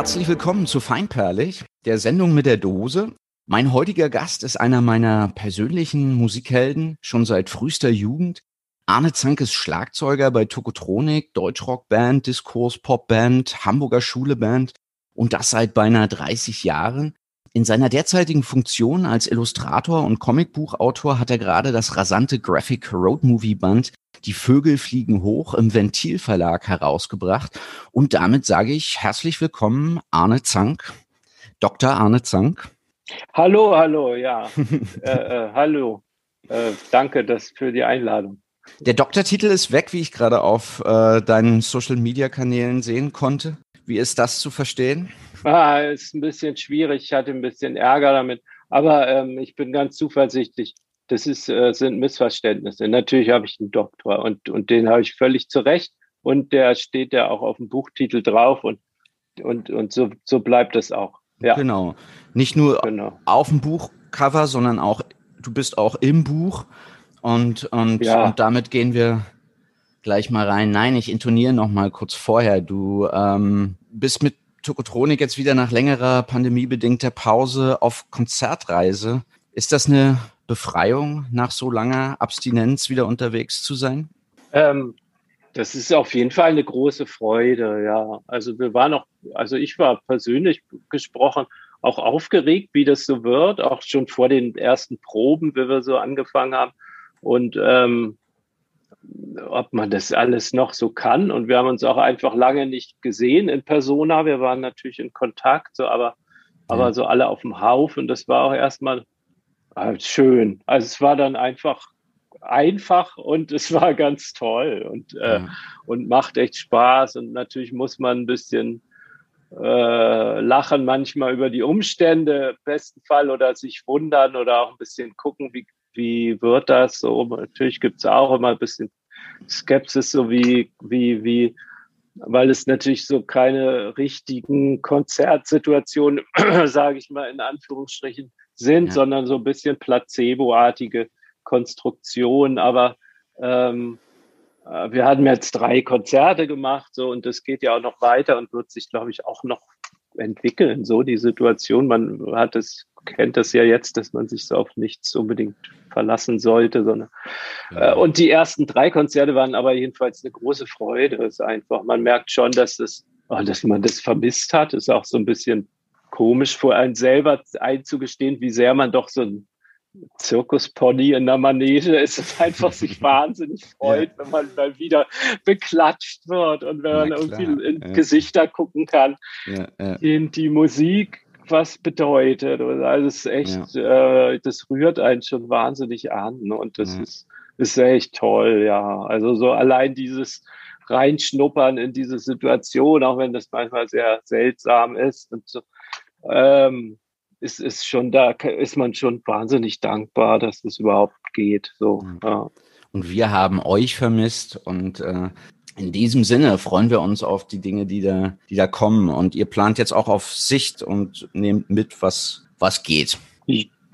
Herzlich willkommen zu Feinperlig, der Sendung mit der Dose. Mein heutiger Gast ist einer meiner persönlichen Musikhelden, schon seit frühester Jugend. Arne Zank ist Schlagzeuger bei Tokotronik, Deutschrockband, Diskurs Popband, Hamburger Schuleband und das seit beinahe 30 Jahren. In seiner derzeitigen Funktion als Illustrator und Comicbuchautor hat er gerade das rasante Graphic Road Movie Band Die Vögel fliegen hoch im Ventil Verlag herausgebracht. Und damit sage ich herzlich willkommen, Arne Zank, Dr. Arne Zank. Hallo, hallo, ja. äh, äh, hallo. Äh, danke das für die Einladung. Der Doktortitel ist weg, wie ich gerade auf äh, deinen Social-Media-Kanälen sehen konnte. Wie ist das zu verstehen? Ah, ist ein bisschen schwierig. Ich hatte ein bisschen Ärger damit. Aber ähm, ich bin ganz zuversichtlich. Das ist, äh, sind Missverständnisse. Natürlich habe ich einen Doktor und, und den habe ich völlig zurecht. Und der steht ja auch auf dem Buchtitel drauf und, und, und so, so bleibt es auch. Ja. Genau. Nicht nur genau. auf dem Buchcover, sondern auch, du bist auch im Buch. Und, und, ja. und damit gehen wir gleich mal rein. Nein, ich intoniere noch mal kurz vorher. Du ähm, bist mit Tokotronik jetzt wieder nach längerer pandemiebedingter Pause auf Konzertreise. Ist das eine Befreiung, nach so langer Abstinenz wieder unterwegs zu sein? Ähm, das ist auf jeden Fall eine große Freude, ja. Also wir waren auch, also ich war persönlich gesprochen auch aufgeregt, wie das so wird, auch schon vor den ersten Proben, wie wir so angefangen haben. Und ähm, ob man das alles noch so kann. Und wir haben uns auch einfach lange nicht gesehen in Persona. Wir waren natürlich in Kontakt, so, aber, aber so alle auf dem Haufen. Das war auch erstmal äh, schön. Also es war dann einfach einfach und es war ganz toll und, äh, und macht echt Spaß. Und natürlich muss man ein bisschen äh, lachen manchmal über die Umstände, im besten Fall, oder sich wundern oder auch ein bisschen gucken, wie, wie wird das so? Natürlich gibt es auch immer ein bisschen Skepsis, so wie, wie, wie, weil es natürlich so keine richtigen Konzertsituationen, sage ich mal in Anführungsstrichen, sind, ja. sondern so ein bisschen placeboartige Konstruktion. Aber ähm, äh, wir hatten jetzt drei Konzerte gemacht, so und das geht ja auch noch weiter und wird sich, glaube ich, auch noch entwickeln. So die Situation, man hat es kennt das ja jetzt, dass man sich so auf nichts unbedingt verlassen sollte, sondern ja. äh, und die ersten drei Konzerte waren aber jedenfalls eine große Freude. Es ist einfach, man merkt schon, dass das, oh, dass man das vermisst hat. Ist auch so ein bisschen komisch vor einem selber einzugestehen, wie sehr man doch so ein Zirkuspony in der Manege ist es einfach sich wahnsinnig freut, ja. wenn man mal wieder beklatscht wird und wenn man irgendwie in ja. Gesichter gucken kann, ja, denen die Musik was bedeutet. Also es ist echt, äh, das rührt einen schon wahnsinnig an und das ist, ist echt toll, ja. Also so allein dieses Reinschnuppern in diese Situation, auch wenn das manchmal sehr seltsam ist und so, ähm, ist, ist schon da, ist man schon wahnsinnig dankbar, dass es überhaupt geht. So, ja. Und wir haben euch vermisst und äh, in diesem Sinne freuen wir uns auf die Dinge, die da, die da kommen. Und ihr plant jetzt auch auf Sicht und nehmt mit, was, was geht.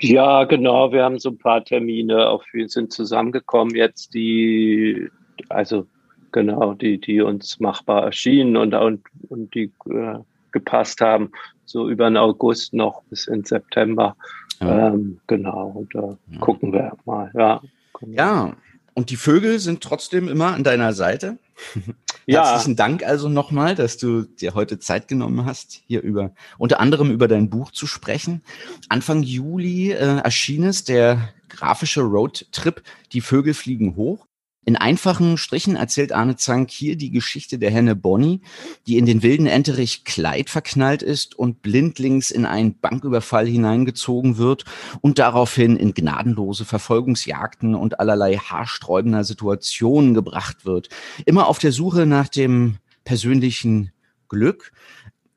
Ja, genau. Wir haben so ein paar Termine, auf wir sind zusammengekommen jetzt, die, also genau, die, die uns machbar erschienen und, und, und die äh, gepasst haben. So über den August noch bis in September. Ja. Ähm, genau, und da ja. gucken wir mal. Ja, genau. ja, und die Vögel sind trotzdem immer an deiner Seite. Ja. Herzlichen Dank also nochmal, dass du dir heute Zeit genommen hast, hier über unter anderem über dein Buch zu sprechen. Anfang Juli äh, erschien es der grafische Roadtrip Die Vögel fliegen hoch. In einfachen Strichen erzählt Arne Zank hier die Geschichte der Henne Bonnie, die in den wilden Enterich Kleid verknallt ist und blindlings in einen Banküberfall hineingezogen wird und daraufhin in gnadenlose Verfolgungsjagden und allerlei haarsträubender Situationen gebracht wird. Immer auf der Suche nach dem persönlichen Glück.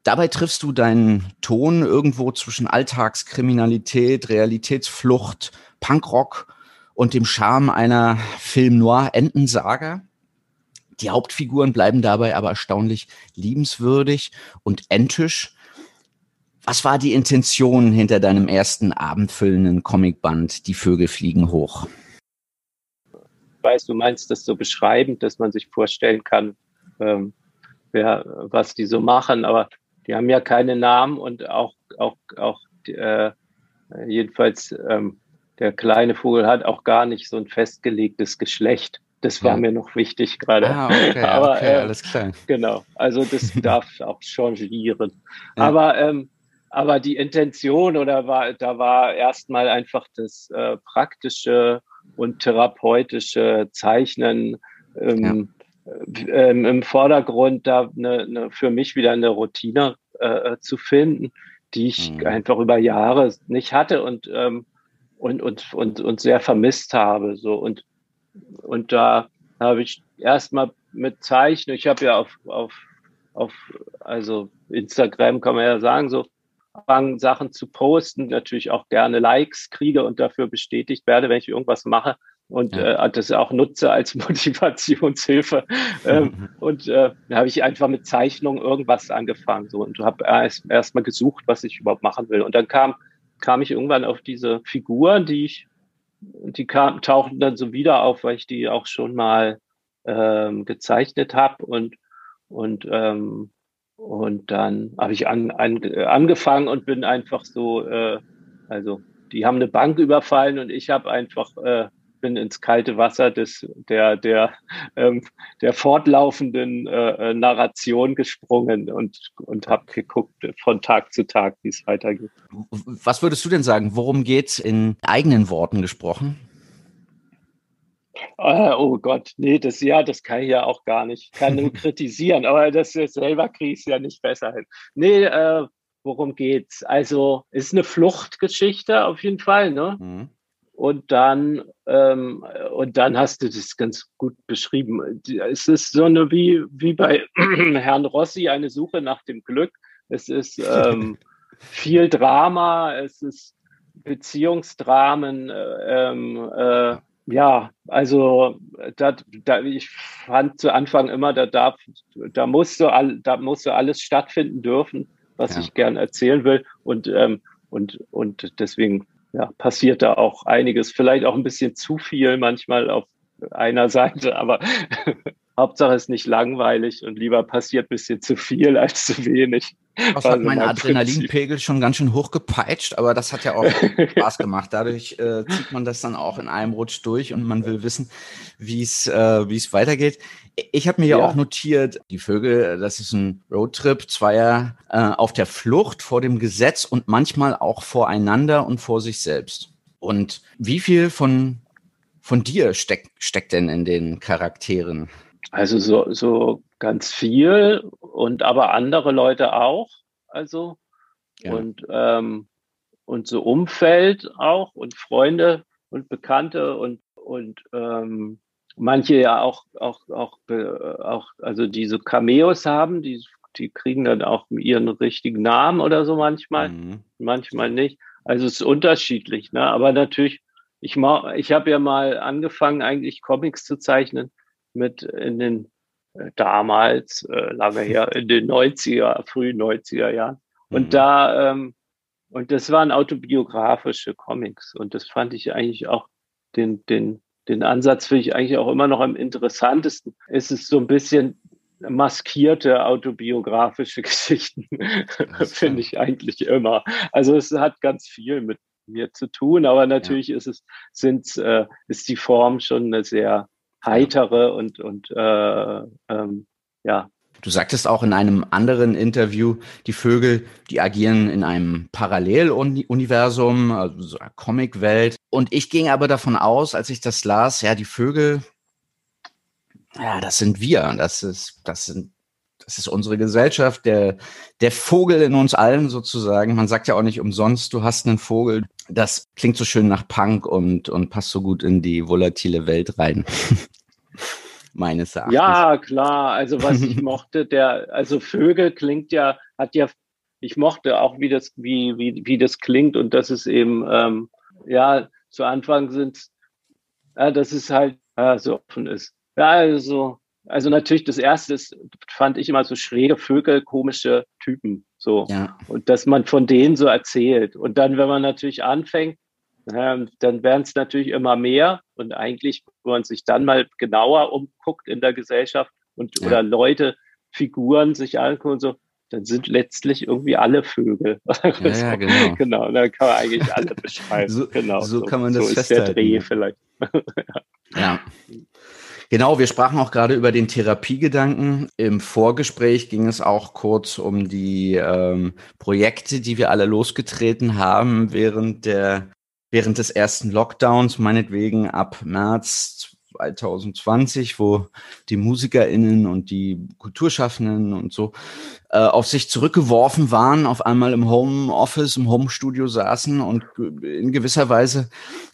Dabei triffst du deinen Ton irgendwo zwischen Alltagskriminalität, Realitätsflucht, Punkrock und dem Charme einer Film-Noir-Entensaga. Die Hauptfiguren bleiben dabei aber erstaunlich liebenswürdig und entisch. Was war die Intention hinter deinem ersten abendfüllenden Comicband Die Vögel fliegen hoch? Weißt du, meinst das so beschreibend, dass man sich vorstellen kann, ähm, wer, was die so machen, aber die haben ja keine Namen und auch, auch, auch äh, jedenfalls ähm, der kleine Vogel hat auch gar nicht so ein festgelegtes Geschlecht. Das war ja. mir noch wichtig gerade. Ah, okay, Aber okay, äh, alles klar. Genau, also das darf auch changieren. Ja. Aber ähm, aber die Intention oder war da war erstmal einfach das äh, praktische und therapeutische Zeichnen ähm, ja. ähm, im Vordergrund, da eine, eine, für mich wieder eine Routine äh, zu finden, die ich mhm. einfach über Jahre nicht hatte und ähm, und, und, und, und sehr vermisst habe. So und und da habe ich erstmal mit Zeichnen, ich habe ja auf, auf, auf, also Instagram kann man ja sagen, so angefangen, Sachen zu posten, natürlich auch gerne Likes kriege und dafür bestätigt werde, wenn ich irgendwas mache und ja. äh, das auch nutze als Motivationshilfe. ähm, und äh, da habe ich einfach mit Zeichnung irgendwas angefangen so und habe erst, erst mal gesucht, was ich überhaupt machen will. Und dann kam, kam ich irgendwann auf diese Figuren, die ich die kam, tauchten dann so wieder auf, weil ich die auch schon mal ähm, gezeichnet habe und und ähm, und dann habe ich an, an, angefangen und bin einfach so, äh, also die haben eine Bank überfallen und ich habe einfach äh, bin ins kalte Wasser des, der, der, ähm, der fortlaufenden äh, Narration gesprungen und, und habe geguckt von Tag zu Tag, wie es weitergeht. Was würdest du denn sagen? Worum geht es in eigenen Worten gesprochen? Äh, oh Gott, nee, das ja, das kann ich ja auch gar nicht. Ich kann nur kritisieren, aber das selber kriege ich es ja nicht besser hin. Nee, äh, worum geht's? Also, ist eine Fluchtgeschichte auf jeden Fall, ne? Mhm. Und dann, ähm, und dann hast du das ganz gut beschrieben. Es ist so eine wie, wie bei Herrn Rossi eine Suche nach dem Glück. Es ist ähm, viel Drama, es ist Beziehungsdramen, äh, ähm, äh, ja, also da, da, ich fand zu Anfang immer, da darf, da musste, all, da musste alles stattfinden dürfen, was ja. ich gern erzählen will. Und, ähm, und, und deswegen ja, passiert da auch einiges, vielleicht auch ein bisschen zu viel manchmal auf einer Seite, aber Hauptsache ist nicht langweilig und lieber passiert ein bisschen zu viel als zu wenig. Das hat also mein Adrenalinpegel schon ganz schön hochgepeitscht, aber das hat ja auch Spaß gemacht. Dadurch äh, zieht man das dann auch in einem Rutsch durch und man will wissen, wie es äh, wie es weitergeht. Ich habe mir ja auch notiert, die Vögel, das ist ein Roadtrip, zweier äh, auf der Flucht vor dem Gesetz und manchmal auch voreinander und vor sich selbst. Und wie viel von von dir steckt steckt denn in den Charakteren? Also so, so ganz viel und aber andere Leute auch. Also ja. und, ähm, und so Umfeld auch und Freunde und Bekannte und, und ähm, manche ja auch, auch, auch, auch, also diese Cameos haben, die, die kriegen dann auch ihren richtigen Namen oder so manchmal, mhm. manchmal nicht. Also es ist unterschiedlich, ne? Aber natürlich, ich, ich habe ja mal angefangen, eigentlich Comics zu zeichnen mit in den damals, äh, lange her, in den 90er, frühen 90er Jahren. Und mhm. da, ähm, und das waren autobiografische Comics. Und das fand ich eigentlich auch den, den, den Ansatz finde ich eigentlich auch immer noch am interessantesten. Es ist so ein bisschen maskierte autobiografische Geschichten, finde ich eigentlich immer. Also es hat ganz viel mit mir zu tun, aber natürlich ja. ist es, sind, äh, ist die Form schon eine sehr heitere und, und äh, ähm, ja. Du sagtest auch in einem anderen Interview, die Vögel, die agieren in einem Paralleluniversum, also so einer Comicwelt. Und ich ging aber davon aus, als ich das las, ja, die Vögel, ja, das sind wir. Das ist, das sind das ist unsere Gesellschaft, der, der Vogel in uns allen sozusagen. Man sagt ja auch nicht umsonst, du hast einen Vogel. Das klingt so schön nach Punk und, und passt so gut in die volatile Welt rein. Meines Erachtens. Ja, klar. Also was ich mochte, der, also Vögel klingt ja, hat ja, ich mochte auch, wie das, wie, wie, wie das klingt und das ist eben, ähm, ja, zu Anfang sind, ja, dass es halt ja, so offen ist. Ja, also also natürlich das erste ist, fand ich immer so schräge Vögel, komische Typen. So. Ja. Und dass man von denen so erzählt. Und dann, wenn man natürlich anfängt, ähm, dann werden es natürlich immer mehr. Und eigentlich, wenn man sich dann mal genauer umguckt in der Gesellschaft und ja. oder Leute, Figuren sich angucken und so, dann sind letztlich irgendwie alle Vögel. Ja, ja genau. genau, dann kann man eigentlich alle beschreiben. so, genau, so, kann man das so festhalten. Ist der Dreh vielleicht. ja. Genau, wir sprachen auch gerade über den Therapiegedanken. Im Vorgespräch ging es auch kurz um die ähm, Projekte, die wir alle losgetreten haben während der während des ersten Lockdowns, meinetwegen ab März 2020, wo die MusikerInnen und die Kulturschaffenden und so äh, auf sich zurückgeworfen waren, auf einmal im Homeoffice, im Homestudio saßen und in gewisser Weise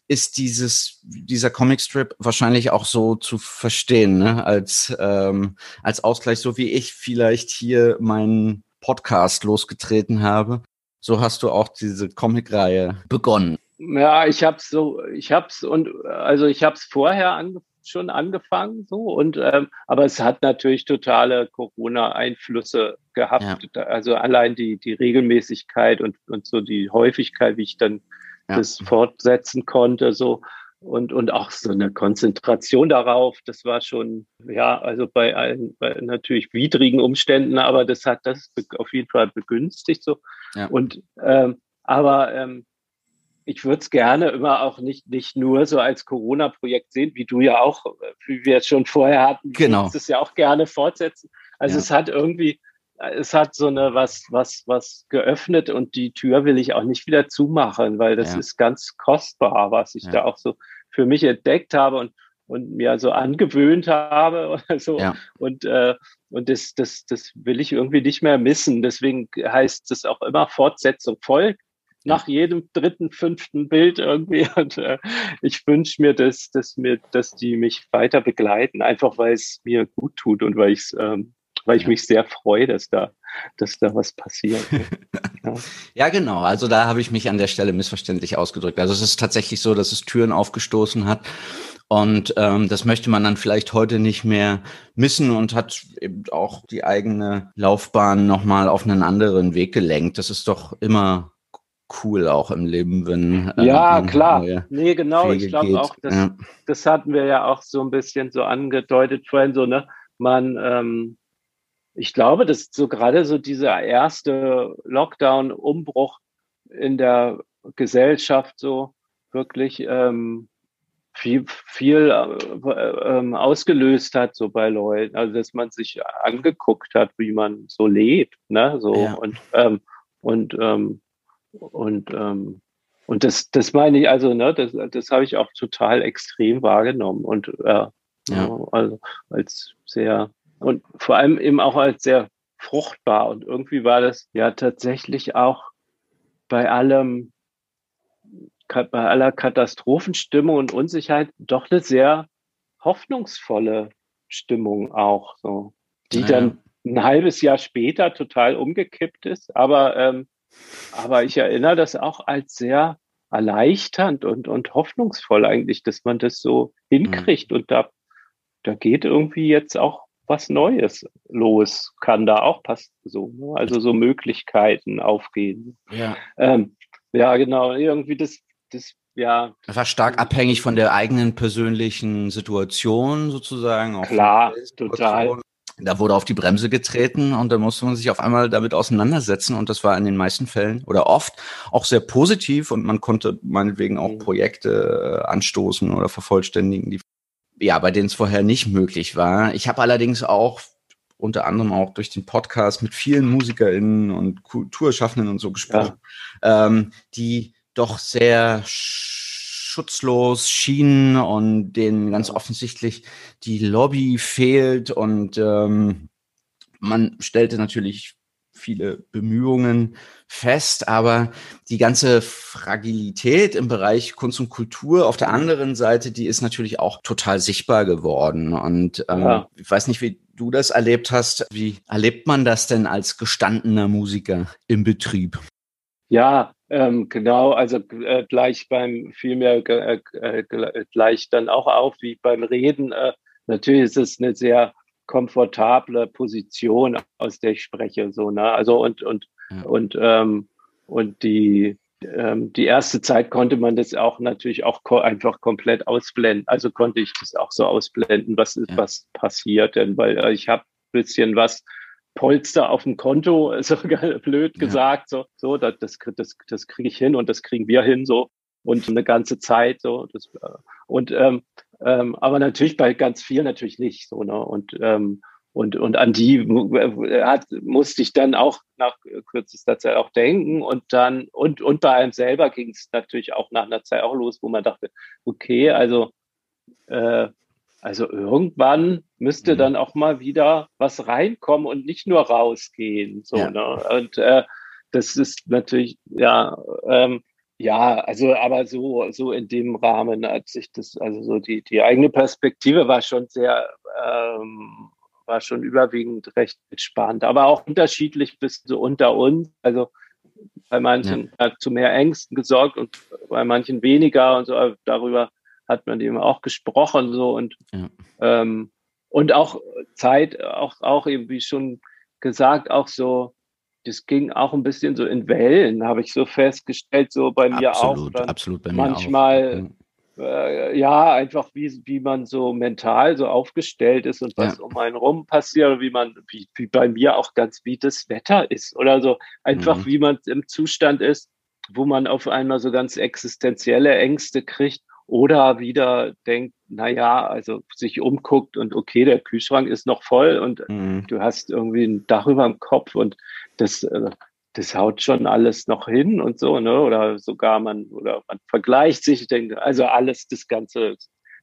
ist dieses, dieser Comicstrip wahrscheinlich auch so zu verstehen, ne? als, ähm, als Ausgleich, so wie ich vielleicht hier meinen Podcast losgetreten habe. So hast du auch diese Comicreihe begonnen. Ja, ich hab's so, ich hab's und also ich hab's vorher ange schon angefangen so und ähm, aber es hat natürlich totale Corona-Einflüsse gehabt. Ja. Also allein die die Regelmäßigkeit und und so die Häufigkeit, wie ich dann ja. das fortsetzen konnte, so und und auch so eine Konzentration darauf. Das war schon ja also bei allen bei natürlich widrigen Umständen, aber das hat das auf jeden Fall begünstigt so ja. und ähm, aber ähm, ich würde es gerne immer auch nicht, nicht nur so als Corona-Projekt sehen, wie du ja auch, wie wir es schon vorher hatten. Genau. es ja auch gerne fortsetzen. Also ja. es hat irgendwie, es hat so eine was, was, was geöffnet und die Tür will ich auch nicht wieder zumachen, weil das ja. ist ganz kostbar, was ich ja. da auch so für mich entdeckt habe und, und mir so angewöhnt habe oder so. Ja. Und, äh, und das, das, das will ich irgendwie nicht mehr missen. Deswegen heißt es auch immer Fortsetzung folgt nach jedem dritten, fünften Bild irgendwie. Und äh, ich wünsche mir, dass, dass mir, dass die mich weiter begleiten, einfach weil es mir gut tut und weil ich ähm, weil ich ja. mich sehr freue, dass da, dass da was passiert. ja. ja, genau. Also da habe ich mich an der Stelle missverständlich ausgedrückt. Also es ist tatsächlich so, dass es Türen aufgestoßen hat. Und ähm, das möchte man dann vielleicht heute nicht mehr missen und hat eben auch die eigene Laufbahn nochmal auf einen anderen Weg gelenkt. Das ist doch immer cool auch im Leben, wenn. Äh, ja, klar. Nee, genau. Wege ich glaube auch, das, ja. das hatten wir ja auch so ein bisschen so angedeutet vorhin, so, ne? Man, ähm, ich glaube, dass so gerade so dieser erste Lockdown-Umbruch in der Gesellschaft so wirklich ähm, viel, viel äh, äh, ausgelöst hat, so bei Leuten. Also, dass man sich angeguckt hat, wie man so lebt, ne? So ja. und, ähm, und ähm, und, ähm, und das, das meine ich, also, ne, das, das habe ich auch total extrem wahrgenommen und äh, ja. also als sehr, und vor allem eben auch als sehr fruchtbar. Und irgendwie war das ja tatsächlich auch bei allem, bei aller Katastrophenstimmung und Unsicherheit doch eine sehr hoffnungsvolle Stimmung auch, so, die ja. dann ein halbes Jahr später total umgekippt ist. Aber ähm, aber ich erinnere das auch als sehr erleichternd und, und hoffnungsvoll eigentlich, dass man das so hinkriegt. Mhm. Und da, da geht irgendwie jetzt auch was Neues los, kann da auch passen, so, ne? also so Möglichkeiten aufgehen. Ja, ähm, ja genau, irgendwie das, das, ja. Das war stark abhängig von der eigenen persönlichen Situation sozusagen. Klar, total da wurde auf die Bremse getreten und da musste man sich auf einmal damit auseinandersetzen und das war in den meisten Fällen oder oft auch sehr positiv und man konnte meinetwegen auch mhm. Projekte äh, anstoßen oder vervollständigen, die ja, bei denen es vorher nicht möglich war. Ich habe allerdings auch unter anderem auch durch den Podcast mit vielen MusikerInnen und Kulturschaffenden und so gesprochen, ja. ähm, die doch sehr schutzlos schienen und denen ganz offensichtlich die Lobby fehlt und ähm, man stellte natürlich viele Bemühungen fest, aber die ganze Fragilität im Bereich Kunst und Kultur auf der anderen Seite, die ist natürlich auch total sichtbar geworden. Und ähm, ja. ich weiß nicht, wie du das erlebt hast. Wie erlebt man das denn als gestandener Musiker im Betrieb? Ja, ähm, genau, also äh, gleich beim vielmehr äh, äh, gleich dann auch auf wie beim Reden. Äh, natürlich ist es eine sehr komfortable Position, aus der ich spreche. So, ne? Also und und ja. und ähm, und die ähm, die erste Zeit konnte man das auch natürlich auch ko einfach komplett ausblenden. Also konnte ich das auch so ausblenden, was ist, ja. was passiert denn, weil äh, ich habe bisschen was Polster auf dem Konto, so blöd gesagt, ja. so, so, das, das, das, das kriege ich hin und das kriegen wir hin, so und eine ganze Zeit, so, das, äh, und ähm, ähm, aber natürlich bei ganz vielen natürlich nicht, so, ne, und ähm, und, und an die hat, musste ich dann auch nach kürzester Zeit auch denken. Und dann, und, und bei einem selber ging es natürlich auch nach einer Zeit auch los, wo man dachte, okay, also, äh, also irgendwann müsste mhm. dann auch mal wieder was reinkommen und nicht nur rausgehen. So, ja. ne? Und äh, das ist natürlich, ja, ähm, ja, also aber so, so in dem Rahmen hat sich das, also so die, die eigene Perspektive war schon sehr ähm, war schon überwiegend recht entspannt, aber auch unterschiedlich bis so unter uns. Also bei manchen ja. hat zu mehr Ängsten gesorgt und bei manchen weniger und so. Darüber hat man eben auch gesprochen so und ja. ähm, und auch Zeit, auch auch eben wie schon gesagt, auch so das ging auch ein bisschen so in Wellen, habe ich so festgestellt, so bei mir absolut, auch. Absolut, bei mir manchmal, auch äh, ja, einfach wie, wie man so mental so aufgestellt ist und was ja. um einen rum passiert, wie man, wie, wie bei mir auch ganz, wie das Wetter ist oder so, einfach mhm. wie man im Zustand ist, wo man auf einmal so ganz existenzielle Ängste kriegt oder wieder denkt, na ja, also sich umguckt und okay, der Kühlschrank ist noch voll und mhm. du hast irgendwie ein Dach über dem Kopf und das, äh, das haut schon alles noch hin und so, ne? Oder sogar man, oder man vergleicht sich, ich denke, also alles, das ganze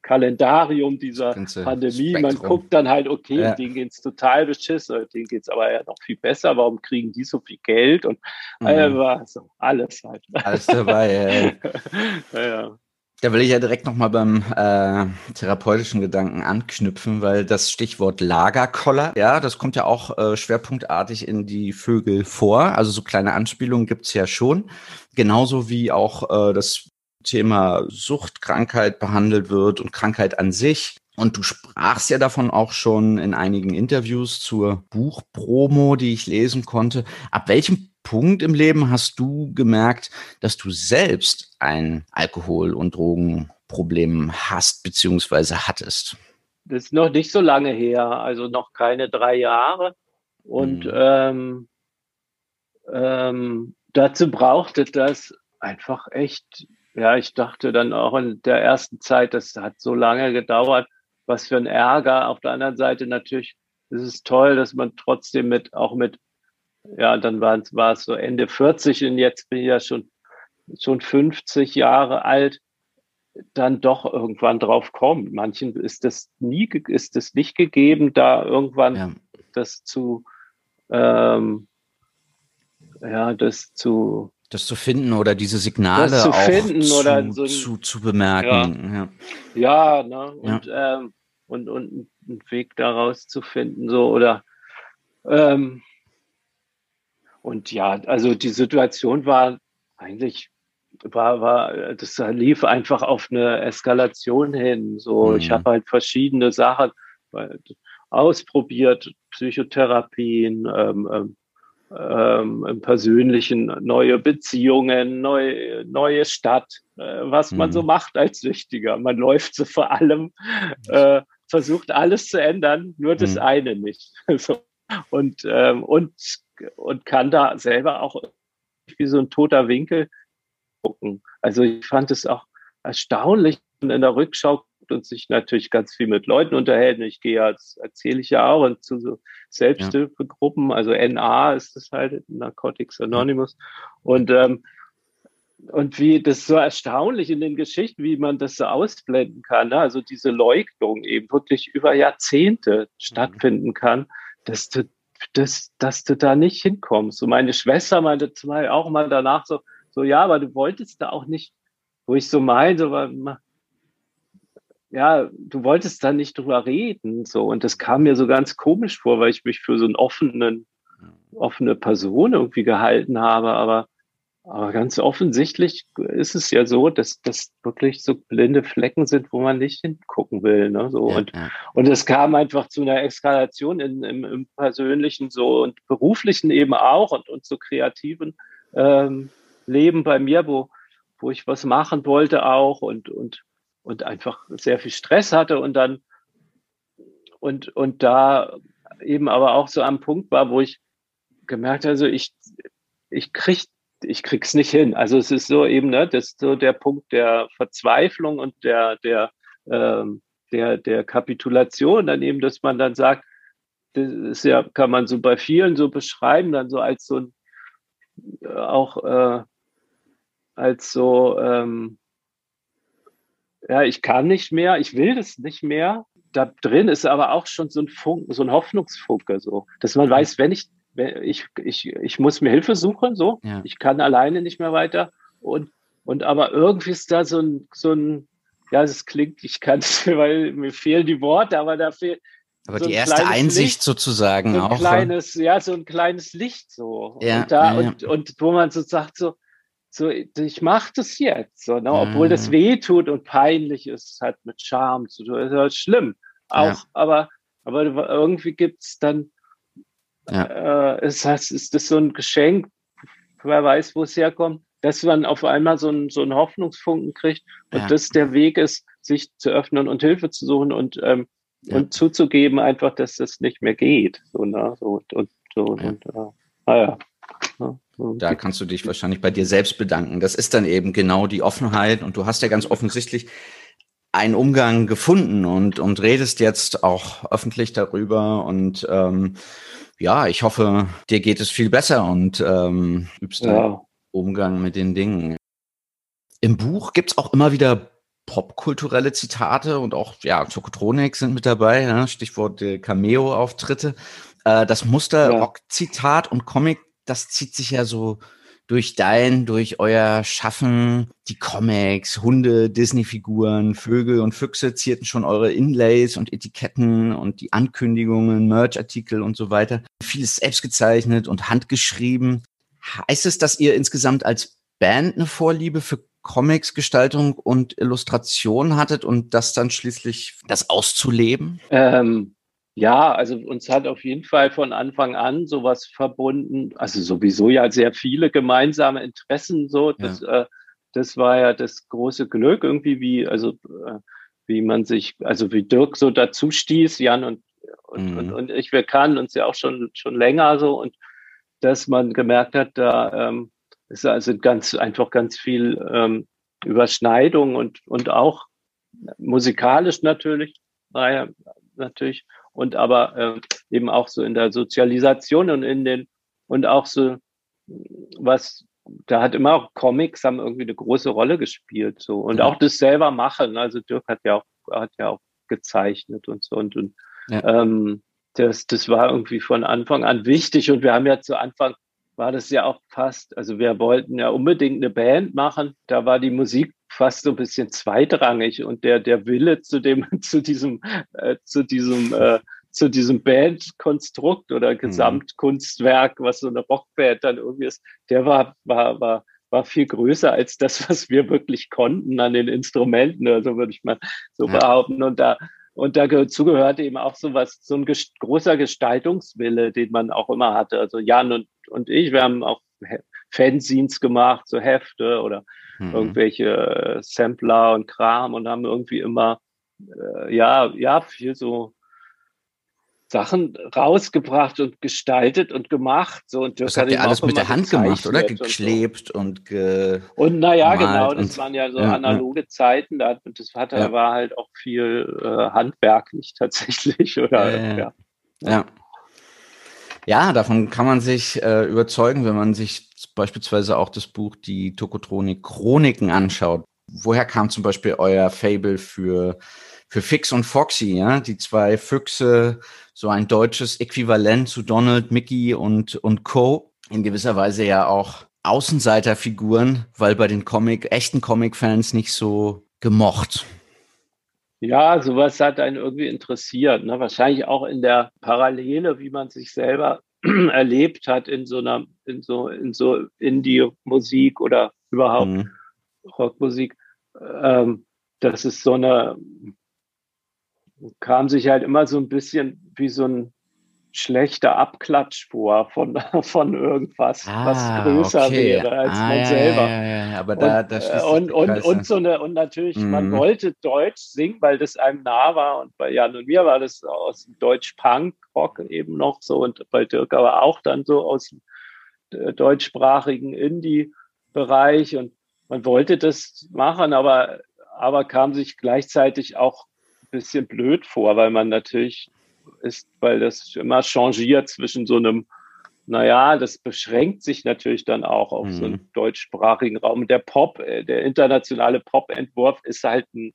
Kalendarium dieser Pandemie, Spektrum. man guckt dann halt, okay, ja. denen geht's total beschissen, denen geht's aber ja noch viel besser, warum kriegen die so viel Geld und mhm. also, alles halt. Alles dabei, ja. ja. Da will ich ja direkt nochmal beim äh, therapeutischen Gedanken anknüpfen, weil das Stichwort Lagerkoller, ja, das kommt ja auch äh, schwerpunktartig in die Vögel vor. Also so kleine Anspielungen gibt's ja schon. Genauso wie auch äh, das Thema Suchtkrankheit behandelt wird und Krankheit an sich. Und du sprachst ja davon auch schon in einigen Interviews zur Buchpromo, die ich lesen konnte. Ab welchem Punkt im Leben hast du gemerkt, dass du selbst ein Alkohol- und Drogenproblem hast bzw. hattest? Das ist noch nicht so lange her, also noch keine drei Jahre. Und mhm. ähm, ähm, dazu brauchte das einfach echt, ja, ich dachte dann auch in der ersten Zeit, das hat so lange gedauert, was für ein Ärger. Auf der anderen Seite natürlich ist es toll, dass man trotzdem mit, auch mit ja, dann war, es so Ende 40 und jetzt bin ich ja schon, schon 50 Jahre alt, dann doch irgendwann drauf kommt. Manchen ist das nie, ist es nicht gegeben, da irgendwann ja. das zu, ähm, ja, das zu, das zu finden oder diese Signale das zu auch finden zu, oder so, zu, zu bemerken. Ja, ja, ne? und, ja. Ähm, und, und einen Weg daraus zu finden, so oder ähm, und ja, also die Situation war eigentlich, war, war, das lief einfach auf eine Eskalation hin. So, mhm. ich habe halt verschiedene Sachen ausprobiert, Psychotherapien, ähm, ähm, im persönlichen neue Beziehungen, neue, neue Stadt, äh, was mhm. man so mhm. macht als Süchtiger. Man läuft so vor allem, äh, versucht alles zu ändern, nur das mhm. eine nicht. so. Und, ähm, und und kann da selber auch wie so ein toter Winkel gucken. Also ich fand es auch erstaunlich in der Rückschau und sich natürlich ganz viel mit Leuten unterhalten. Ich gehe ja, das erzähle ich ja auch, zu so Selbsthilfegruppen, also NA ist das halt, Narcotics Anonymous. Und, ähm, und wie das so erstaunlich in den Geschichten, wie man das so ausblenden kann, ne? also diese Leugnung eben wirklich über Jahrzehnte stattfinden kann, dass du dass, dass du da nicht hinkommst. So meine Schwester meinte auch mal danach so, so, ja, aber du wolltest da auch nicht, wo ich so meinte, so, ja, du wolltest da nicht drüber reden, so. Und das kam mir so ganz komisch vor, weil ich mich für so einen offenen, offene Person irgendwie gehalten habe, aber aber ganz offensichtlich ist es ja so, dass das wirklich so blinde Flecken sind, wo man nicht hingucken will. Ne? So, ja, und, ja. und es kam einfach zu einer Eskalation in, im, im persönlichen so und beruflichen eben auch und, und so kreativen ähm, Leben bei mir, wo, wo ich was machen wollte auch und, und, und einfach sehr viel Stress hatte und dann und, und da eben aber auch so am Punkt war, wo ich gemerkt, also ich, ich krieg, ich krieg's nicht hin. Also es ist so eben, ne, das ist so der Punkt der Verzweiflung und der, der, ähm, der, der Kapitulation, dann eben, dass man dann sagt, das ist ja, kann man so bei vielen so beschreiben, dann so als so ein, äh, auch äh, als so, ähm, ja, ich kann nicht mehr, ich will das nicht mehr. Da drin ist aber auch schon so ein Funken, so ein Hoffnungsfunke, so, dass man weiß, wenn ich, wenn ich, ich, ich muss mir Hilfe suchen, so, ja. ich kann alleine nicht mehr weiter. Und, und aber irgendwie ist da so ein, so ein, ja, es klingt, ich kann es, weil mir fehlen die Worte, aber da fehlt, aber so die erste Einsicht Licht, sozusagen so ein auch. Kleines, ja, so ein kleines Licht so. Ja, und, da, ja, ja. Und, und wo man so sagt, so, so ich mache das jetzt, so, ne? obwohl das mhm. weh tut und peinlich ist, hat mit Charme zu tun. Das ist halt schlimm. Auch, ja. aber, aber irgendwie gibt es dann, ja. äh, ist, das, ist das so ein Geschenk, wer weiß, wo es herkommt, dass man auf einmal so einen, so einen Hoffnungsfunken kriegt und ja. das der Weg ist, sich zu öffnen und Hilfe zu suchen und ähm, und zuzugeben einfach, dass das nicht mehr geht. So, ne? so, und, und, so, und, äh, naja. Ja, da kannst du dich wahrscheinlich bei dir selbst bedanken. Das ist dann eben genau die Offenheit und du hast ja ganz offensichtlich einen Umgang gefunden und, und redest jetzt auch öffentlich darüber und ähm, ja, ich hoffe, dir geht es viel besser und ähm, übst ja. Umgang mit den Dingen. Im Buch gibt's auch immer wieder popkulturelle Zitate und auch, ja, Tokotronik sind mit dabei, ja, Stichwort äh, Cameo-Auftritte. Äh, das Muster ja. Rock-Zitat und Comic, das zieht sich ja so durch dein, durch euer Schaffen, die Comics, Hunde, Disney-Figuren, Vögel und Füchse zierten schon eure Inlays und Etiketten und die Ankündigungen, Merch-Artikel und so weiter. Vieles selbst gezeichnet und handgeschrieben. Heißt es, dass ihr insgesamt als Band eine Vorliebe für Comics, Gestaltung und Illustration hattet und das dann schließlich das auszuleben? Ähm, ja, also uns hat auf jeden Fall von Anfang an sowas verbunden, also sowieso ja sehr viele gemeinsame Interessen, so, das, ja. äh, das war ja das große Glück irgendwie, wie, also, äh, wie man sich, also wie Dirk so dazu stieß, Jan und, und, mhm. und, und, ich, wir kannten uns ja auch schon, schon länger so und dass man gemerkt hat, da, ähm, es also ganz einfach ganz viel ähm, Überschneidung und, und auch musikalisch natürlich, naja, natürlich, und aber äh, eben auch so in der Sozialisation und in den, und auch so, was, da hat immer auch Comics haben irgendwie eine große Rolle gespielt, so. Und ja. auch das selber machen. Also Dirk hat ja auch, hat ja auch gezeichnet und so und, und ja. ähm, das, das war irgendwie von Anfang an wichtig und wir haben ja zu Anfang war das ja auch fast, also wir wollten ja unbedingt eine Band machen. Da war die Musik fast so ein bisschen zweitrangig und der, der Wille zu dem, zu diesem, äh, zu diesem, äh, zu diesem Bandkonstrukt oder mhm. Gesamtkunstwerk, was so eine Rockband dann irgendwie ist, der war, war, war, war viel größer als das, was wir wirklich konnten an den Instrumenten, also würde ich mal so ja. behaupten. Und da, und dazu gehört eben auch so was, so ein großer Gestaltungswille, den man auch immer hatte. Also Jan und, und ich, wir haben auch Fanzines gemacht, so Hefte oder mhm. irgendwelche äh, Sampler und Kram und haben irgendwie immer, äh, ja, ja, viel so Sachen rausgebracht und gestaltet und gemacht. So, und das, das hat ihr alles mit der Hand gemacht, oder? Geklebt und, so. und ge Und naja, genau, das waren ja so ja, analoge ja. Zeiten. Da, das hat, ja. war halt auch viel äh, handwerklich tatsächlich. Oder, ja. ja. Ja, davon kann man sich äh, überzeugen, wenn man sich beispielsweise auch das Buch Die Tokotronik Chroniken anschaut. Woher kam zum Beispiel euer Fable für für Fix und Foxy, ja, die zwei Füchse, so ein deutsches Äquivalent zu Donald, Mickey und, und Co. In gewisser Weise ja auch Außenseiterfiguren, weil bei den Comic, echten Comic-Fans nicht so gemocht. Ja, sowas hat einen irgendwie interessiert. Ne? Wahrscheinlich auch in der Parallele, wie man sich selber erlebt hat in so einer, in so, in so Indie-Musik oder überhaupt mhm. Rockmusik. Ähm, das ist so eine kam sich halt immer so ein bisschen wie so ein, schlechter Abklatsch vor von, von irgendwas, ah, was größer okay. wäre als ah, man ja, selber. Ja, ja, aber da, und, da und, und, und, so eine, und natürlich, mhm. man wollte Deutsch singen, weil das einem nah war. Und bei Jan und mir war das aus Deutsch-Punk-Rock eben noch so und bei Dirk aber auch dann so aus äh, deutschsprachigen Indie-Bereich. Und man wollte das machen, aber, aber kam sich gleichzeitig auch ein bisschen blöd vor, weil man natürlich ist, weil das immer changiert zwischen so einem, naja, das beschränkt sich natürlich dann auch auf mhm. so einen mhm. deutschsprachigen Raum. Der Pop, äh, der internationale Pop-Entwurf ist halt ein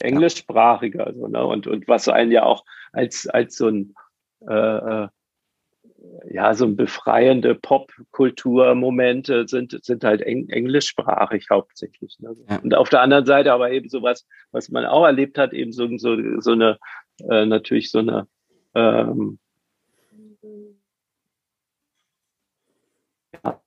englischsprachiger, so, ne? und, und was einen ja auch als, als so ein, äh, äh ja, so ein befreiende Popkulturmomente sind, sind halt eng, englischsprachig hauptsächlich. Ne? Ja. Und auf der anderen Seite aber eben sowas, was man auch erlebt hat, eben so, so, so eine, äh, natürlich so eine, ähm, ja,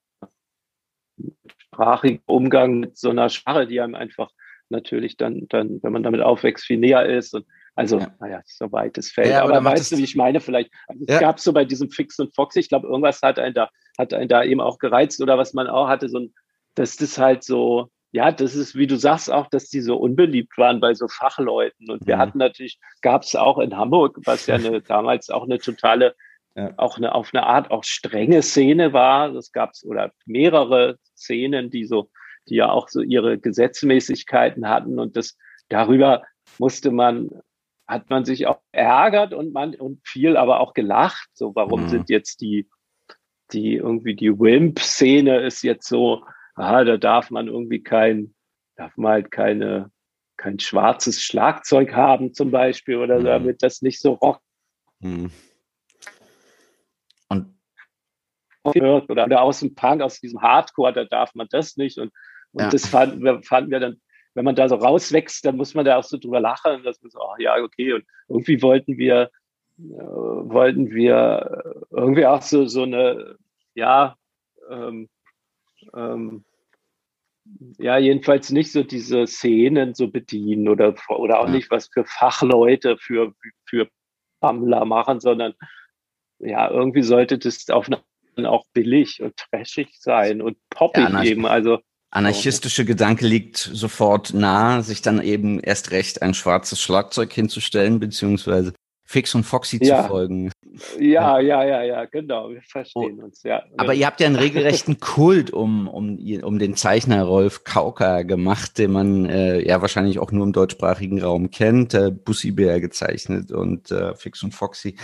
sprachigen Umgang mit so einer Sprache, die einem einfach natürlich dann, dann, wenn man damit aufwächst, viel näher ist und also, ja. naja, so weites Feld. Ja, aber, aber weißt du, wie ich meine, vielleicht, also es ja. gab so bei diesem Fix und Fox, ich glaube, irgendwas hat einen da, hat einen da eben auch gereizt oder was man auch hatte, so ein, dass das halt so, ja, das ist, wie du sagst, auch, dass die so unbeliebt waren bei so Fachleuten. Und wir mhm. hatten natürlich, gab es auch in Hamburg, was ja eine, damals auch eine totale, ja. auch eine, auf eine Art auch strenge Szene war. Das gab es, oder mehrere Szenen, die so, die ja auch so ihre Gesetzmäßigkeiten hatten. Und das, darüber musste man hat man sich auch ärgert und man und viel aber auch gelacht. So, warum mhm. sind jetzt die, die irgendwie die Wimp-Szene ist jetzt so, ah, da darf man irgendwie kein, darf man halt keine, kein schwarzes Schlagzeug haben zum Beispiel oder mhm. damit das nicht so rock. Mhm. Und oder, oder aus dem Punk, aus diesem Hardcore, da darf man das nicht. Und, und ja. das fanden fanden wir dann wenn man da so rauswächst, dann muss man da auch so drüber lachen, dass man so, oh, ja, okay. Und irgendwie wollten wir, äh, wollten wir irgendwie auch so, so eine, ja, ähm, ähm, ja, jedenfalls nicht so diese Szenen so bedienen oder, oder auch nicht was für Fachleute für, für Bammler machen, sondern ja, irgendwie sollte das auf eine, auch billig und trashig sein und poppig ja, eben. Also Anarchistische Gedanke liegt sofort nahe, sich dann eben erst recht ein schwarzes Schlagzeug hinzustellen, beziehungsweise Fix und Foxy ja. zu folgen. Ja, ja, ja, ja, genau. Wir verstehen oh. uns, ja. Aber ihr habt ja einen regelrechten Kult um, um, um den Zeichner Rolf Kauker gemacht, den man äh, ja wahrscheinlich auch nur im deutschsprachigen Raum kennt. Äh, Bussi Bär gezeichnet und äh, Fix und Foxy.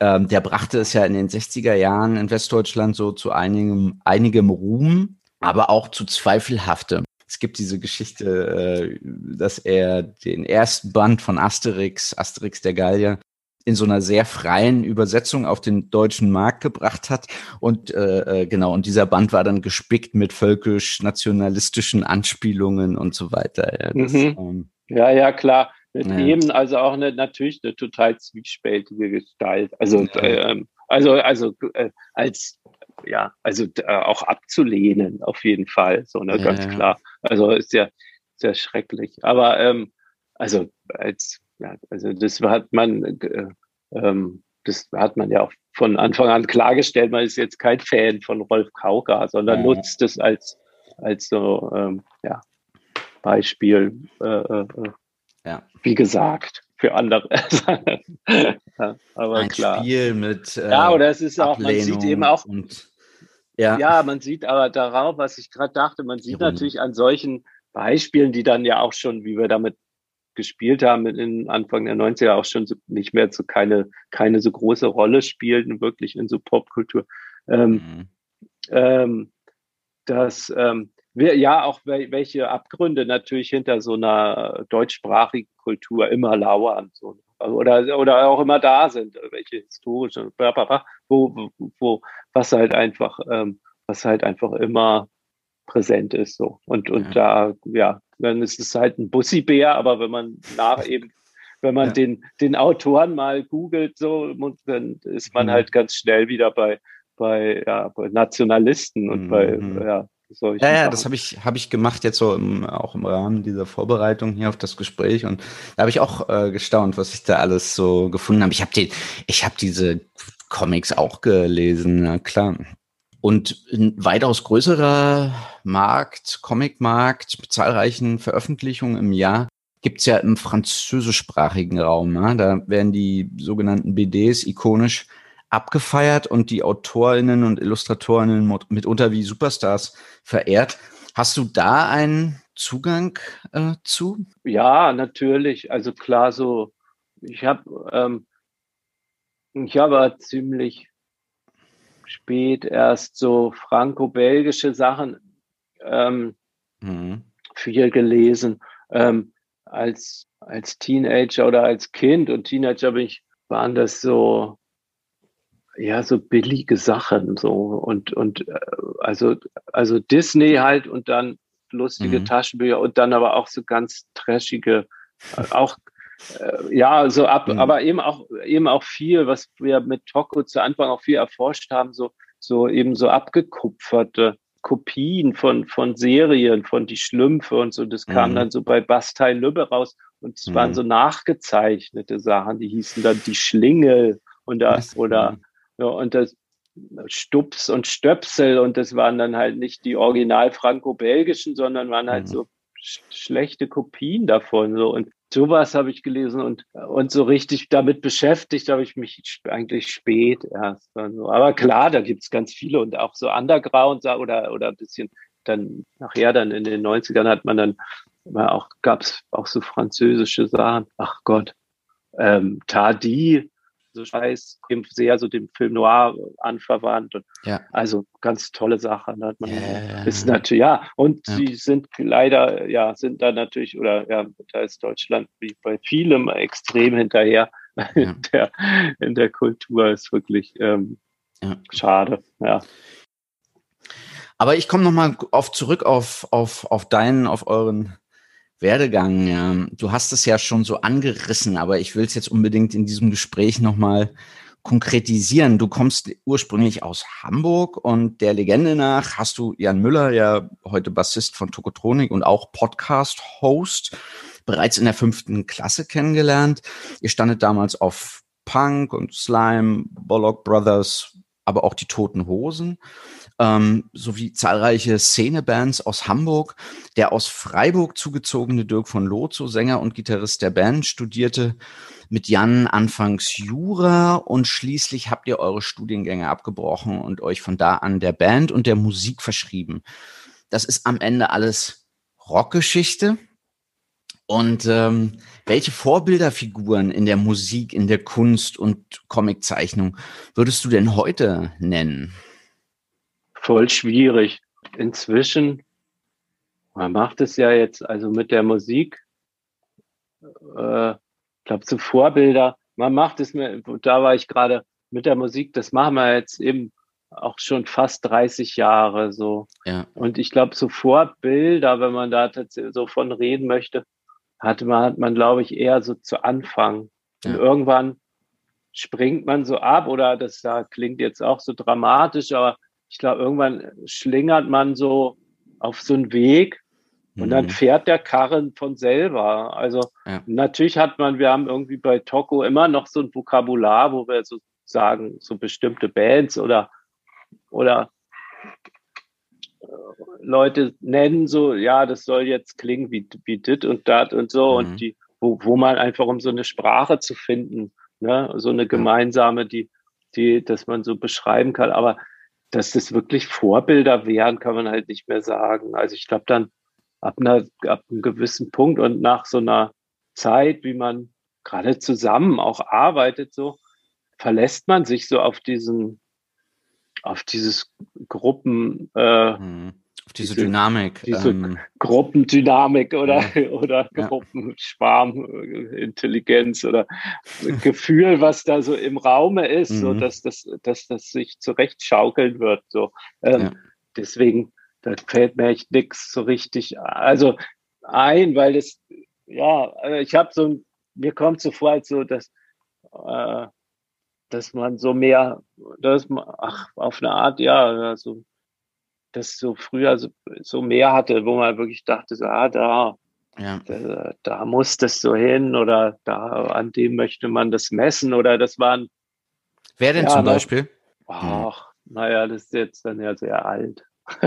Ähm, der brachte es ja in den 60er Jahren in Westdeutschland so zu einigem, einigem Ruhm aber auch zu zweifelhaftem. Es gibt diese Geschichte, äh, dass er den ersten Band von Asterix, Asterix der Gallier, in so einer sehr freien Übersetzung auf den deutschen Markt gebracht hat. Und äh, äh genau, und dieser Band war dann gespickt mit völkisch-nationalistischen Anspielungen und so weiter. Ja, das, mhm. ähm, ja, ja, klar. Mit ja. eben also auch eine, natürlich eine total zwiespältige Gestalt. Also, ja. äh, also, also äh, als ja, also äh, auch abzulehnen, auf jeden Fall, so, ne, ja, ganz klar. Also ist ja sehr schrecklich. Aber ähm, also als, ja, also das hat man, äh, ähm, das hat man ja auch von Anfang an klargestellt, man ist jetzt kein Fan von Rolf Kauka, sondern ja. nutzt es als, als so, ähm, ja, Beispiel, äh, äh, äh ja. wie gesagt für andere. ja, aber Ein klar. Spiel mit. Äh, ja, oder es ist auch, man sieht eben auch. Und, ja. ja, man sieht aber darauf, was ich gerade dachte, man sieht Ironie. natürlich an solchen Beispielen, die dann ja auch schon, wie wir damit gespielt haben in Anfang der 90er auch schon so, nicht mehr so keine, keine so große Rolle spielten, wirklich in so Popkultur. Ähm, mhm. ähm, dass ähm, wir, ja auch welche Abgründe natürlich hinter so einer deutschsprachigen Kultur immer lauern. So. Oder, oder auch immer da sind, welche historische, wo, wo, was halt einfach, ähm, was halt einfach immer präsent ist. So. Und, und ja. da, ja, dann ist es halt ein Bussibär, aber wenn man nach eben, wenn man ja. den, den Autoren mal googelt, so, dann ist man mhm. halt ganz schnell wieder bei, bei, ja, bei Nationalisten und mhm. bei, ja, ja, ja, das habe ich, hab ich gemacht jetzt so im, auch im Rahmen dieser Vorbereitung hier auf das Gespräch und da habe ich auch äh, gestaunt, was ich da alles so gefunden habe. Ich habe die, ich habe diese Comics auch gelesen, na klar. Und ein weitaus größerer Markt, Comicmarkt mit zahlreichen Veröffentlichungen im Jahr gibt's ja im französischsprachigen Raum. Ne? Da werden die sogenannten BDs ikonisch abgefeiert und die Autorinnen und Illustratorinnen mitunter wie Superstars verehrt. Hast du da einen Zugang äh, zu? Ja, natürlich. Also klar, so ich habe ähm, ich habe ziemlich spät erst so franco-belgische Sachen ähm, mhm. viel gelesen. Ähm, als, als Teenager oder als Kind und Teenager bin ich, waren das so ja, so billige Sachen, so und, und äh, also, also Disney halt und dann lustige mhm. Taschenbücher und dann aber auch so ganz trashige, äh, auch äh, ja, so ab, mhm. aber eben auch eben auch viel, was wir mit Toko zu Anfang auch viel erforscht haben, so so eben so abgekupferte Kopien von von Serien, von die Schlümpfe und so. Das kam mhm. dann so bei Bastei Lübbe raus und es waren mhm. so nachgezeichnete Sachen, die hießen dann die Schlingel und da, oder ja, und das Stups und Stöpsel und das waren dann halt nicht die original franco-belgischen, sondern waren halt mhm. so sch schlechte Kopien davon. So. Und sowas habe ich gelesen und, und so richtig damit beschäftigt habe ich mich eigentlich spät erst. Also, aber klar, da gibt es ganz viele und auch so Underground oder, oder ein bisschen dann nachher dann in den 90ern hat man dann auch, gab es auch so französische Sachen. Ach Gott. Ähm, Tardy so Scheiß, sehr so dem Film Noir anverwandt. Und ja. Also ganz tolle Sache. Man yeah. ist natürlich, ja, und ja. sie sind leider, ja, sind da natürlich, oder ja, da ist Deutschland wie bei vielem extrem hinterher. Ja. In, der, in der Kultur ist wirklich ähm, ja. schade, ja. Aber ich komme nochmal auf zurück auf, auf, auf deinen, auf euren Werdegang. Du hast es ja schon so angerissen, aber ich will es jetzt unbedingt in diesem Gespräch nochmal konkretisieren. Du kommst ursprünglich aus Hamburg und der Legende nach hast du Jan Müller, ja heute Bassist von Tokotronik und auch Podcast-Host, bereits in der fünften Klasse kennengelernt. Ihr standet damals auf Punk und Slime, Bollock Brothers, aber auch die Toten Hosen ähm, sowie zahlreiche Szenebands aus Hamburg. Der aus Freiburg zugezogene Dirk von Lozo, Sänger und Gitarrist der Band, studierte mit Jan anfangs Jura und schließlich habt ihr eure Studiengänge abgebrochen und euch von da an der Band und der Musik verschrieben. Das ist am Ende alles Rockgeschichte. Und ähm, welche Vorbilderfiguren in der Musik, in der Kunst und Comiczeichnung würdest du denn heute nennen? Voll schwierig. Inzwischen, man macht es ja jetzt also mit der Musik, äh, ich glaube, zu Vorbilder, man macht es mir, da war ich gerade mit der Musik, das machen wir jetzt eben auch schon fast 30 Jahre so. Ja. Und ich glaube, so Vorbilder, wenn man da tatsächlich so von reden möchte, hat man, hat man, glaube ich, eher so zu Anfang. Ja. Und irgendwann springt man so ab oder das da klingt jetzt auch so dramatisch, aber ich glaube, irgendwann schlingert man so auf so einen Weg und mhm. dann fährt der Karren von selber. Also ja. natürlich hat man, wir haben irgendwie bei Toko immer noch so ein Vokabular, wo wir so sagen, so bestimmte Bands oder, oder äh, Leute nennen so, ja, das soll jetzt klingen wie, wie dit und dat und so mhm. und die, wo, wo man einfach um so eine Sprache zu finden, ne, so eine gemeinsame, die, die, dass man so beschreiben kann. Aber dass das wirklich Vorbilder wären, kann man halt nicht mehr sagen. Also ich glaube dann ab, einer, ab einem gewissen Punkt und nach so einer Zeit, wie man gerade zusammen auch arbeitet, so verlässt man sich so auf diesen, auf dieses Gruppen, äh, mhm auf diese, diese Dynamik. Diese ähm, Gruppendynamik oder, ja. oder Gruppenschwarmintelligenz ja. oder Gefühl, was da so im Raume ist, mhm. so dass das, dass das sich zurechtschaukeln wird. So. Ähm, ja. Deswegen, da fällt mir echt nichts so richtig, also ein, weil das, ja, also ich habe so ein, mir kommt so vor, als so, dass, äh, dass man so mehr, dass man, ach, auf eine Art, ja, also das so früher so, so mehr hatte, wo man wirklich dachte, so, ah, da, ja. da, da muss das so hin oder da, an dem möchte man das messen oder das waren Wer denn ja, zum Beispiel? Ach, naja, das ist jetzt dann ja sehr alt.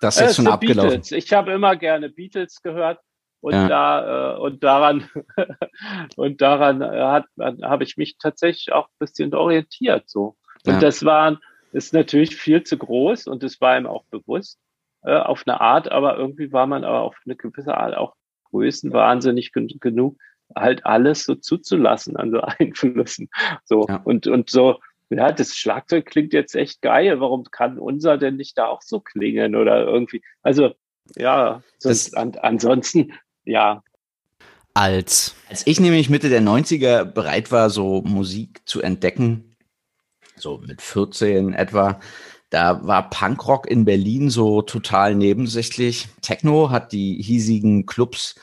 das ist jetzt schon abgelaufen. Beatles. Ich habe immer gerne Beatles gehört und ja. da äh, und daran und daran äh, hat habe ich mich tatsächlich auch ein bisschen orientiert so. Und ja. das waren ist natürlich viel zu groß und das war ihm auch bewusst äh, auf eine Art, aber irgendwie war man aber auf eine gewisse Art auch größenwahnsinnig gen genug, halt alles so zuzulassen an so Einflüssen. So ja. und und so ja, das Schlagzeug klingt jetzt echt geil. Warum kann unser denn nicht da auch so klingen oder irgendwie? Also ja, das, an, ansonsten ja. Als, als ich nämlich Mitte der 90er bereit war, so Musik zu entdecken, so mit 14 etwa, da war Punkrock in Berlin so total nebensächlich. Techno hat die hiesigen Clubs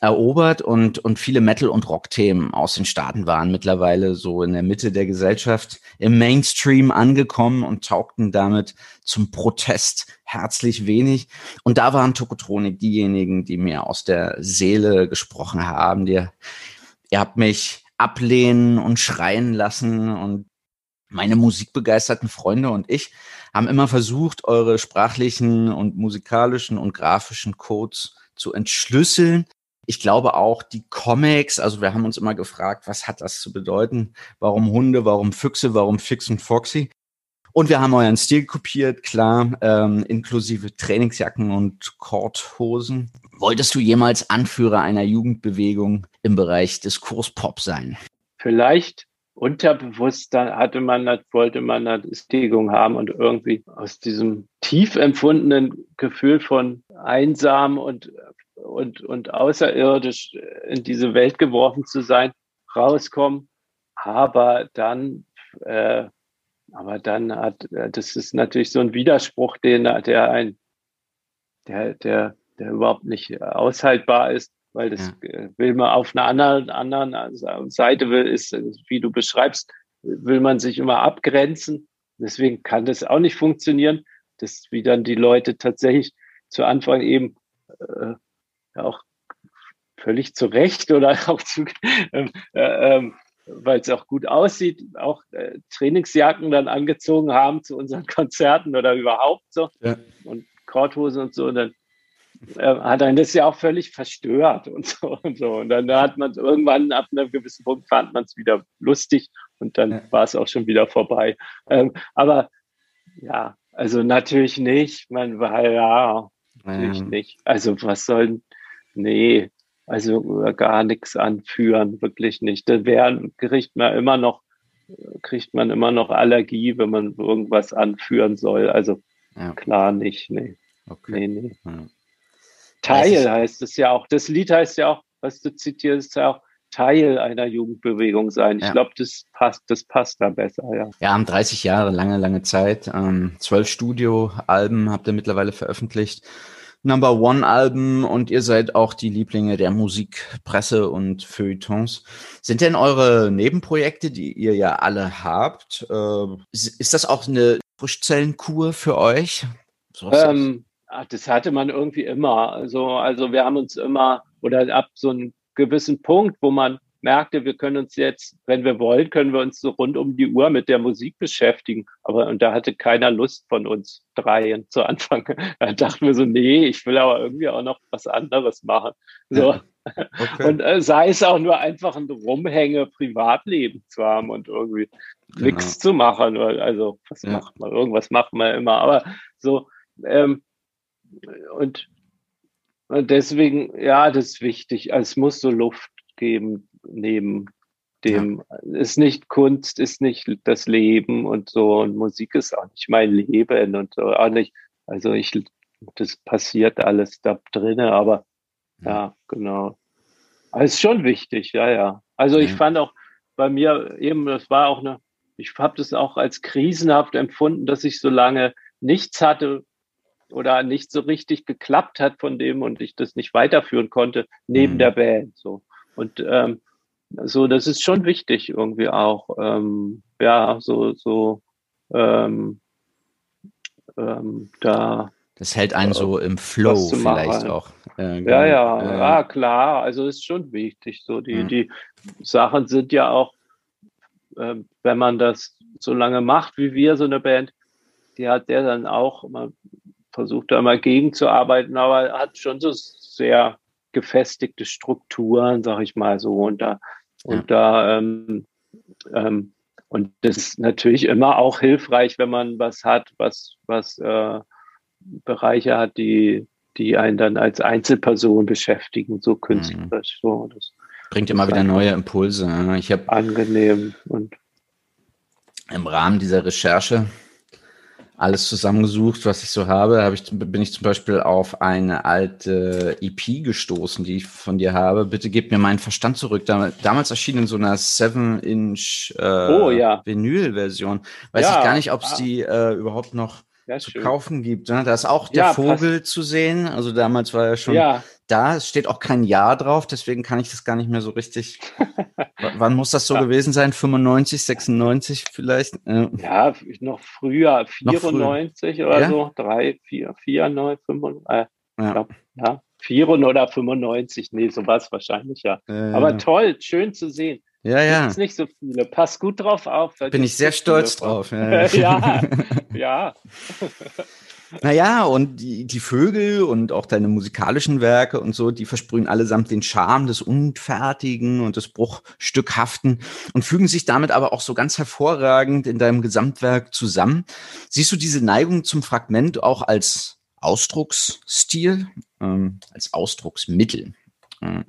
erobert und, und viele Metal- und Rock-Themen aus den Staaten waren mittlerweile so in der Mitte der Gesellschaft im Mainstream angekommen und taugten damit zum Protest herzlich wenig. Und da waren Tokotronik diejenigen, die mir aus der Seele gesprochen haben. Die, ihr habt mich ablehnen und schreien lassen und meine musikbegeisterten Freunde und ich haben immer versucht, eure sprachlichen und musikalischen und grafischen Codes zu entschlüsseln ich glaube auch die Comics, also wir haben uns immer gefragt, was hat das zu bedeuten? Warum Hunde, warum Füchse, warum Fix und Foxy? Und wir haben euren Stil kopiert, klar, ähm, inklusive Trainingsjacken und Korthosen. Wolltest du jemals Anführer einer Jugendbewegung im Bereich Diskurspop sein? Vielleicht unterbewusst dann hatte man, wollte man eine Stigung haben und irgendwie aus diesem tief empfundenen Gefühl von einsam und und, und außerirdisch in diese Welt geworfen zu sein, rauskommen. Aber dann, äh, aber dann hat, das ist natürlich so ein Widerspruch, den, der ein, der, der, der überhaupt nicht aushaltbar ist, weil das ja. will man auf einer anderen, anderen Seite will, ist, wie du beschreibst, will man sich immer abgrenzen. Deswegen kann das auch nicht funktionieren, dass wie dann die Leute tatsächlich zu Anfang eben äh, auch völlig zu Recht oder auch zu, ähm, äh, ähm, weil es auch gut aussieht, auch äh, Trainingsjacken dann angezogen haben zu unseren Konzerten oder überhaupt so ja. und Korthosen und so. Und dann äh, hat einen das ja auch völlig verstört und so und so. Und dann hat man irgendwann ab einem gewissen Punkt fand man es wieder lustig und dann ja. war es auch schon wieder vorbei. Ähm, aber ja, also natürlich nicht. Man war ja natürlich nicht. Also was sollen Nee, also gar nichts anführen, wirklich nicht. Da wäre, kriegt man immer noch, kriegt man immer noch Allergie, wenn man irgendwas anführen soll. Also ja. klar nicht, nee. Okay. Nee, nee. Teil heißt es ja auch. Das Lied heißt ja auch, was du zitierst, ist ja auch Teil einer Jugendbewegung sein. Ich ja. glaube, das passt, das passt da besser, ja. Ja, haben 30 Jahre, lange, lange Zeit. Ähm, zwölf Studioalben habt ihr mittlerweile veröffentlicht. Number One Alben und ihr seid auch die Lieblinge der Musikpresse und Feuilletons. Sind denn eure Nebenprojekte, die ihr ja alle habt, äh, ist das auch eine Frischzellenkur für euch? Ähm, ach, das hatte man irgendwie immer. Also, also wir haben uns immer oder ab so einem gewissen Punkt, wo man merkte, wir können uns jetzt, wenn wir wollen, können wir uns so rund um die Uhr mit der Musik beschäftigen. Aber und da hatte keiner Lust von uns dreien zu Anfang. Da dachten wir so, nee, ich will aber irgendwie auch noch was anderes machen. So. Okay. Und äh, sei es auch nur einfach ein Rumhänge Privatleben zu haben und irgendwie genau. nichts zu machen. Also was ja. macht man? Irgendwas macht man immer. Aber so ähm, und deswegen, ja, das ist wichtig. Also es muss so Luft geben neben dem. Ja. Ist nicht Kunst, ist nicht das Leben und so. Und Musik ist auch nicht mein Leben und so. Auch nicht, also ich, das passiert alles da drinnen, aber ja, ja genau. Aber ist schon wichtig, ja, ja. Also ich fand auch bei mir eben, das war auch eine, ich habe das auch als krisenhaft empfunden, dass ich so lange nichts hatte, oder nicht so richtig geklappt hat von dem und ich das nicht weiterführen konnte neben mhm. der Band. So. Und ähm, so, das ist schon wichtig irgendwie auch. Ähm, ja, so, so ähm, ähm, da. Das hält einen äh, so im Flow vielleicht auch. Äh, ja, ja, äh, ja, klar. Also ist schon wichtig. So, die, ja. die Sachen sind ja auch äh, wenn man das so lange macht wie wir, so eine Band, die hat der dann auch, man versucht da immer gegenzuarbeiten, aber hat schon so sehr gefestigte Strukturen, sag ich mal so. Und da, und ja. da, ähm, ähm, und das ist natürlich immer auch hilfreich, wenn man was hat, was, was äh, Bereiche hat, die, die einen dann als Einzelperson beschäftigen, so künstlerisch. Mhm. So, das bringt immer wieder neue Impulse. Ich habe angenehm und im Rahmen dieser Recherche alles zusammengesucht, was ich so habe, habe ich, bin ich zum Beispiel auf eine alte EP gestoßen, die ich von dir habe. Bitte gib mir meinen Verstand zurück. Damals erschien in so einer 7-Inch äh, oh, ja. Vinyl-Version. Weiß ja, ich gar nicht, ob es ah. die äh, überhaupt noch zu schön. kaufen gibt. Ne? Da ist auch der ja, Vogel passt. zu sehen. Also damals war er schon ja. da. Es steht auch kein Jahr drauf, deswegen kann ich das gar nicht mehr so richtig. wann muss das so gewesen sein? 95, 96 vielleicht? Ja, noch früher, 94 noch früher. oder so. 3, 4, 4, 9, 5, äh, ja. Ja. 4 oder 95, nee, so war es wahrscheinlich, ja. Äh, Aber toll, schön zu sehen. Ja, ja. Gibt's nicht so viele. Pass gut drauf auf. Bin ich sehr stolz drauf. Ja, ja. ja. Naja, und die, die Vögel und auch deine musikalischen Werke und so, die versprühen allesamt den Charme des Unfertigen und des Bruchstückhaften und fügen sich damit aber auch so ganz hervorragend in deinem Gesamtwerk zusammen. Siehst du diese Neigung zum Fragment auch als Ausdrucksstil, ähm, als Ausdrucksmittel? Mhm.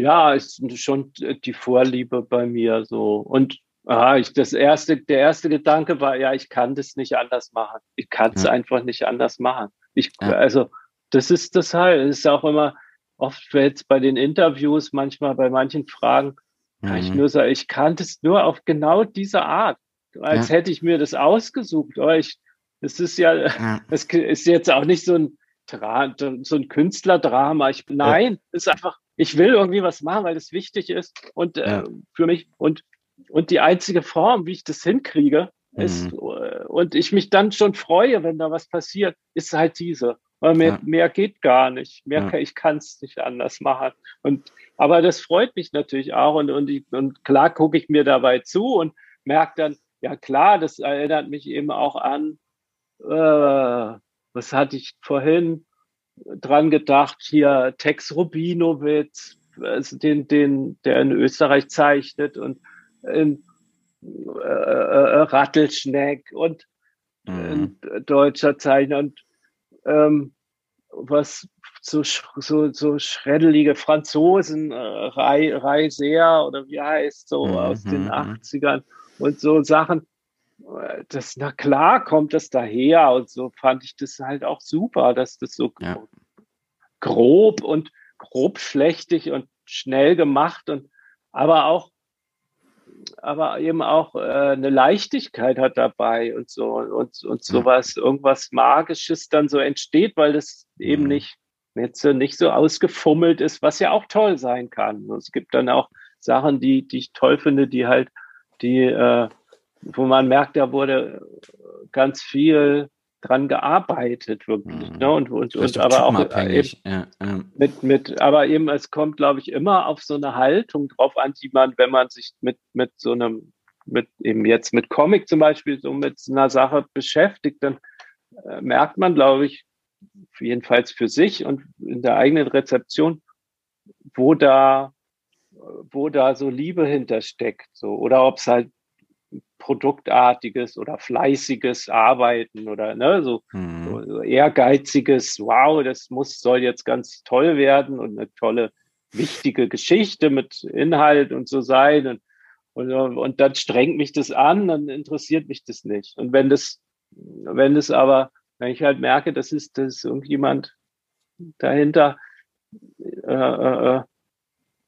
Ja, ist schon die Vorliebe bei mir so. Und ah, ich, das erste, der erste Gedanke war, ja, ich kann das nicht anders machen. Ich kann es ja. einfach nicht anders machen. Ich, ja. also, das ist das halt. Es ist auch immer oft jetzt bei den Interviews, manchmal bei manchen Fragen, kann mhm. ich nur sagen, ich kann das nur auf genau diese Art. Als ja. hätte ich mir das ausgesucht. Aber ich, es ist ja, es ist jetzt auch nicht so ein, so ein Künstlerdrama. Ich, nein, es ist einfach, ich will irgendwie was machen, weil das wichtig ist und äh, ja. für mich und und die einzige Form, wie ich das hinkriege, mhm. ist äh, und ich mich dann schon freue, wenn da was passiert, ist halt diese. Weil mehr, ja. mehr geht gar nicht. Mehr ja. kann, ich kann es nicht anders machen. Und aber das freut mich natürlich auch und und, ich, und klar gucke ich mir dabei zu und merke dann, ja klar, das erinnert mich eben auch an, äh, was hatte ich vorhin? Dran gedacht, hier Tex Rubinowitz, also den, den, der in Österreich zeichnet und in, äh, äh, Rattelschneck und mhm. deutscher Zeichner und ähm, was so, so, so schreddelige Franzosen, äh, Reiser oder wie heißt, so mhm. aus den 80ern mhm. und so Sachen das, na klar, kommt das daher und so fand ich das halt auch super, dass das so ja. grob und grob schlechtig und schnell gemacht und aber auch aber eben auch äh, eine Leichtigkeit hat dabei und so und, und sowas, irgendwas Magisches dann so entsteht, weil das eben mhm. nicht jetzt so nicht so ausgefummelt ist, was ja auch toll sein kann. Es gibt dann auch Sachen, die, die ich toll finde, die halt, die äh, wo man merkt, da wurde ganz viel dran gearbeitet, wirklich. Mhm. Ne? Und, und, und aber auch eben, ja, ja. mit, mit, aber eben, es kommt, glaube ich, immer auf so eine Haltung drauf an, die man, wenn man sich mit, mit so einem, mit eben jetzt mit Comic zum Beispiel, so mit einer Sache beschäftigt, dann äh, merkt man, glaube ich, jedenfalls für sich und in der eigenen Rezeption, wo da, wo da so Liebe hintersteckt, so, oder ob es halt produktartiges oder fleißiges Arbeiten oder ne, so, mhm. so, ehrgeiziges, wow, das muss, soll jetzt ganz toll werden und eine tolle, wichtige Geschichte mit Inhalt und so sein. Und, und, und dann strengt mich das an, dann interessiert mich das nicht. Und wenn das, wenn das aber, wenn ich halt merke, das ist, das ist irgendjemand dahinter, äh, äh,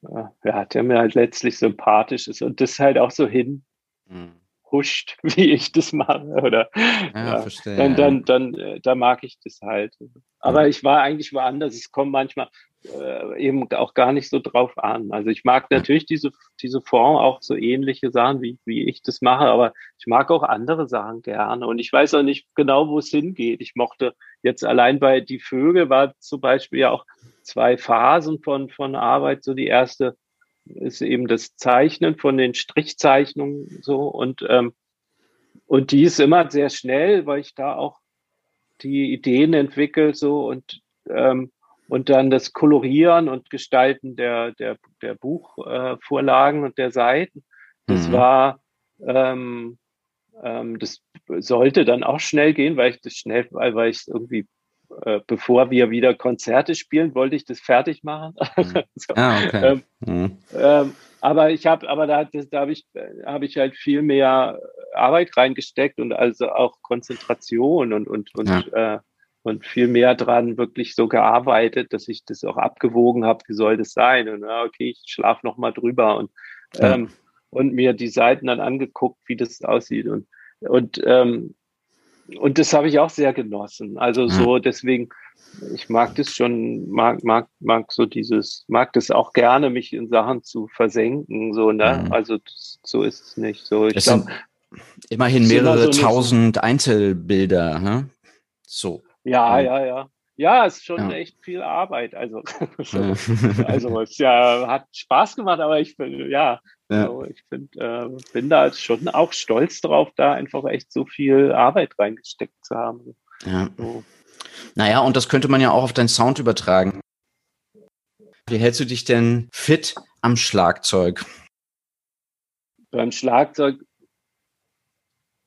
äh, ja, der mir halt letztlich sympathisch ist und das halt auch so hin, mhm huscht, wie ich das mache. Oder ja, ja, verstehe, dann, dann, dann, äh, da mag ich das halt. Aber ich war eigentlich woanders. Es kommt manchmal äh, eben auch gar nicht so drauf an. Also ich mag natürlich diese, diese Form, auch so ähnliche Sachen, wie, wie ich das mache, aber ich mag auch andere Sachen gerne. Und ich weiß auch nicht genau, wo es hingeht. Ich mochte jetzt allein bei Die Vögel war zum Beispiel ja auch zwei Phasen von, von Arbeit. So die erste ist eben das Zeichnen von den Strichzeichnungen so und ähm, und die ist immer sehr schnell, weil ich da auch die Ideen entwickle so und ähm, und dann das Kolorieren und Gestalten der der der Buchvorlagen äh, und der Seiten. Das mhm. war ähm, ähm, das sollte dann auch schnell gehen, weil ich das schnell, weil, weil ich irgendwie äh, bevor wir wieder Konzerte spielen, wollte ich das fertig machen. Mhm. so, ah, okay. ähm, mhm. ähm, aber ich habe, aber da, da habe ich, habe ich halt viel mehr Arbeit reingesteckt und also auch Konzentration und und und ja. äh, und viel mehr dran wirklich so gearbeitet, dass ich das auch abgewogen habe, wie soll das sein? Und ja, okay, ich schlafe noch mal drüber und ja. ähm, und mir die Seiten dann angeguckt, wie das aussieht und und ähm, und das habe ich auch sehr genossen. Also so deswegen, ich mag das schon, mag, mag, mag so dieses, mag das auch gerne, mich in Sachen zu versenken. So, ne? Mhm. Also so ist es nicht. So, ich glaube. Immerhin mehrere so tausend so Einzelbilder, ne? So. Ja, ja, ja. Ja, es ist schon ja. echt viel Arbeit. Also, also es ja, hat Spaß gemacht, aber ich bin, ja, ja. Also ich find, äh, bin da schon auch stolz drauf, da einfach echt so viel Arbeit reingesteckt zu haben. Ja. So. Naja, und das könnte man ja auch auf deinen Sound übertragen. Wie hältst du dich denn fit am Schlagzeug? Beim Schlagzeug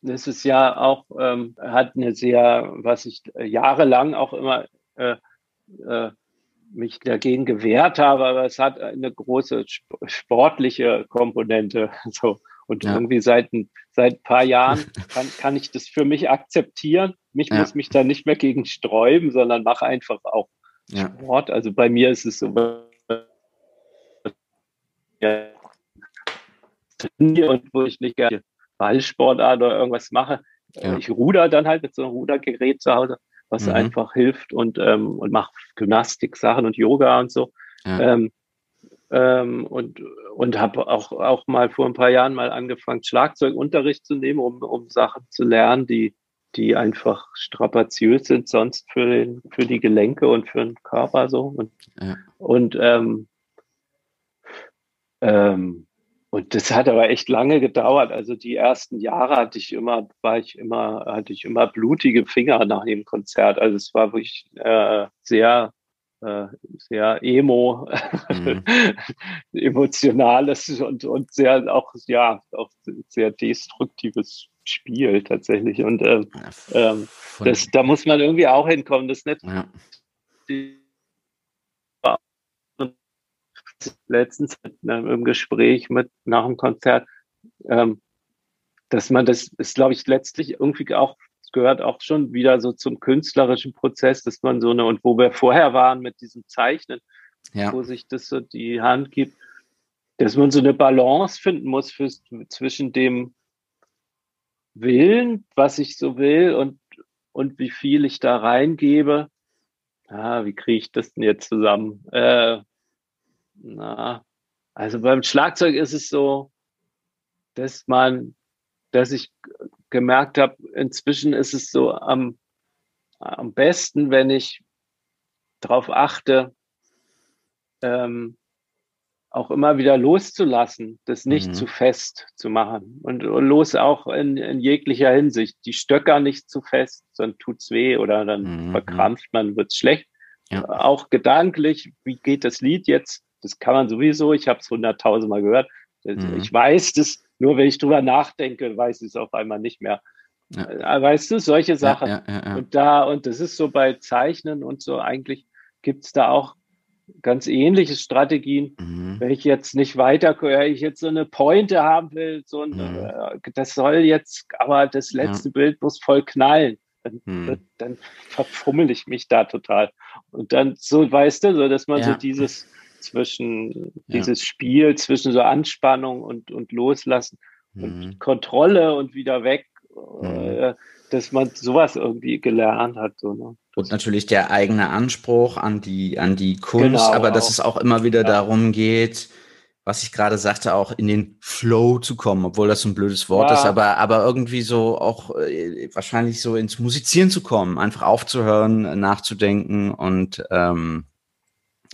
das ist ja auch, ähm, hat eine sehr, was ich jahrelang auch immer äh, äh, mich dagegen gewehrt habe, aber es hat eine große sportliche Komponente. So. Und ja. irgendwie seit, seit ein paar Jahren kann, kann ich das für mich akzeptieren. Mich ja. muss mich da nicht mehr gegen sträuben, sondern mache einfach auch ja. Sport. Also bei mir ist es so, und wo ich nicht gerne Ballsportart oder irgendwas mache. Ich ruder dann halt mit so einem Rudergerät zu Hause was mhm. einfach hilft und, ähm, und mache Gymnastik-Sachen und Yoga und so. Ja. Ähm, ähm, und und habe auch, auch mal vor ein paar Jahren mal angefangen, Schlagzeugunterricht zu nehmen, um, um Sachen zu lernen, die, die einfach strapaziös sind, sonst für, den, für die Gelenke und für den Körper so. Und, ja. und ähm, ähm, und das hat aber echt lange gedauert. Also die ersten Jahre hatte ich immer, war ich immer, hatte ich immer blutige Finger nach dem Konzert. Also es war wirklich äh, sehr, äh, sehr emo, mhm. emotionales und, und sehr auch, ja, auch sehr destruktives Spiel tatsächlich. Und ähm, ähm, das, da muss man irgendwie auch hinkommen. Das ist nicht ja. die, letztens im Gespräch mit nach dem Konzert, ähm, dass man das ist, glaube ich, letztlich irgendwie auch gehört auch schon wieder so zum künstlerischen Prozess, dass man so eine und wo wir vorher waren mit diesem Zeichnen, ja. wo sich das so die Hand gibt, dass man so eine Balance finden muss für, zwischen dem Willen, was ich so will und und wie viel ich da reingebe. Ah, wie kriege ich das denn jetzt zusammen? Äh, na, also beim Schlagzeug ist es so, dass man, dass ich gemerkt habe, inzwischen ist es so am, am besten, wenn ich darauf achte, ähm, auch immer wieder loszulassen, das nicht mhm. zu fest zu machen und, und los auch in, in, jeglicher Hinsicht. Die Stöcker nicht zu fest, sonst tut's weh oder dann mhm. verkrampft man, wird's schlecht. Ja. Auch gedanklich, wie geht das Lied jetzt das kann man sowieso. Ich habe es hunderttausendmal gehört. Mhm. Ich weiß das, nur wenn ich drüber nachdenke, weiß ich es auf einmal nicht mehr. Ja. Äh, weißt du, solche Sachen. Ja, ja, und da, und das ist so bei Zeichnen und so, eigentlich gibt es da auch ganz ähnliche Strategien. Mhm. Wenn ich jetzt nicht weiter, wenn ich jetzt so eine Pointe haben will, so ein, mhm. Äh, das soll jetzt, aber das letzte Bild muss voll knallen. Dann, mhm. dann verfummel ich mich da total. Und dann so, weißt du, so dass man so dieses, zwischen dieses Spiel, zwischen so Anspannung und, und Loslassen mhm. und Kontrolle und wieder weg, mhm. äh, dass man sowas irgendwie gelernt hat. So, ne? Und natürlich der eigene Anspruch an die, an die Kunst, genau, aber auch. dass es auch immer wieder ja. darum geht, was ich gerade sagte, auch in den Flow zu kommen, obwohl das ein blödes Wort ja. ist, aber, aber irgendwie so auch äh, wahrscheinlich so ins Musizieren zu kommen, einfach aufzuhören, nachzudenken und ähm,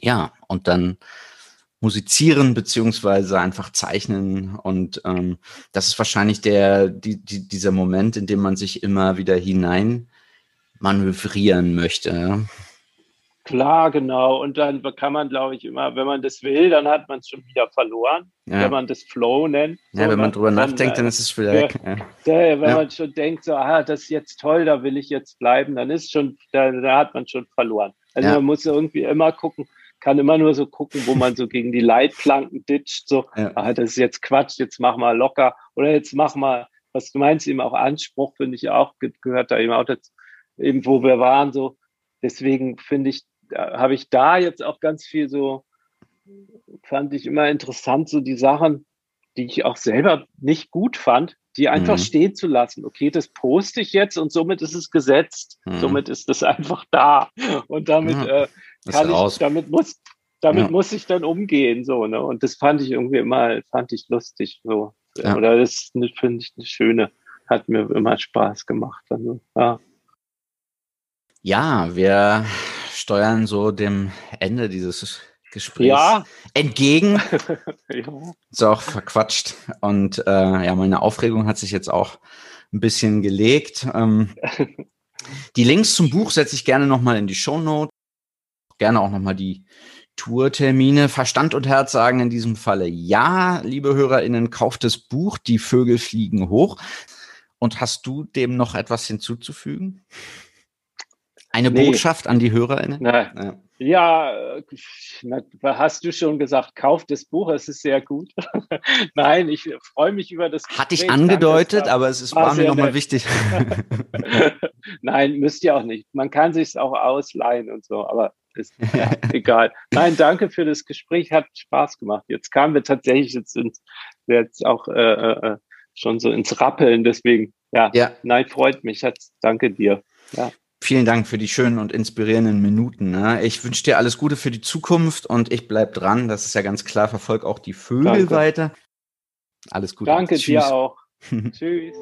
ja, und dann musizieren beziehungsweise einfach zeichnen. Und ähm, das ist wahrscheinlich der, die, die, dieser Moment, in dem man sich immer wieder hinein manövrieren möchte. Klar, genau. Und dann kann man, glaube ich, immer, wenn man das will, dann hat man es schon wieder verloren. Ja. Wenn man das Flow nennt. Ja, so, wenn man drüber dann, nachdenkt, dann ist es wieder weg. Ja. wenn ja. man schon denkt, so, ah, das ist jetzt toll, da will ich jetzt bleiben, dann ist schon, da, da hat man schon verloren. Also man muss irgendwie immer gucken, kann immer nur so gucken, wo man so gegen die Leitplanken ditcht, so, ah, das ist jetzt Quatsch, jetzt mach mal locker oder jetzt mach mal, was du meinst, eben auch Anspruch, finde ich auch, gehört da eben auch dazu, eben wo wir waren, so. Deswegen finde ich, habe ich da jetzt auch ganz viel so, fand ich immer interessant, so die Sachen, die ich auch selber nicht gut fand, die einfach mhm. stehen zu lassen. Okay, das poste ich jetzt und somit ist es gesetzt. Mhm. Somit ist es einfach da. Und damit ja, äh, kann ich, damit muss, damit ja. muss ich dann umgehen. So, ne? Und das fand ich irgendwie immer, fand ich lustig. So. Ja. Oder das finde ich eine schöne, hat mir immer Spaß gemacht. Also, ja. ja, wir steuern so dem Ende dieses Gesprächs ja. entgegen. ja. Ist auch verquatscht. Und äh, ja, meine Aufregung hat sich jetzt auch ein bisschen gelegt. Ähm, die Links zum Buch setze ich gerne nochmal in die Show Notes. Gerne auch nochmal die Tourtermine. Verstand und Herz sagen in diesem Falle ja, liebe HörerInnen, kauft das Buch Die Vögel fliegen hoch. Und hast du dem noch etwas hinzuzufügen? Eine nee. Botschaft an die HörerInnen? Ja. ja, äh, hast du schon gesagt, kauft das Buch, es ist sehr gut. Nein, ich freue mich über das. Hatte ich angedeutet, aber es ist, war, war mir nochmal wichtig. Nein, müsst ihr auch nicht. Man kann sich auch ausleihen und so, aber ist ja, egal. Nein, danke für das Gespräch, hat Spaß gemacht. Jetzt kamen wir tatsächlich jetzt, ins, jetzt auch äh, äh, äh, schon so ins Rappeln, deswegen, ja, ja. nein, freut mich. Hat, danke dir. Ja. Vielen Dank für die schönen und inspirierenden Minuten. Ne? Ich wünsche dir alles Gute für die Zukunft und ich bleib dran. Das ist ja ganz klar. Verfolg auch die Vögel Danke. weiter. Alles Gute. Danke Tschüss. dir auch. Tschüss.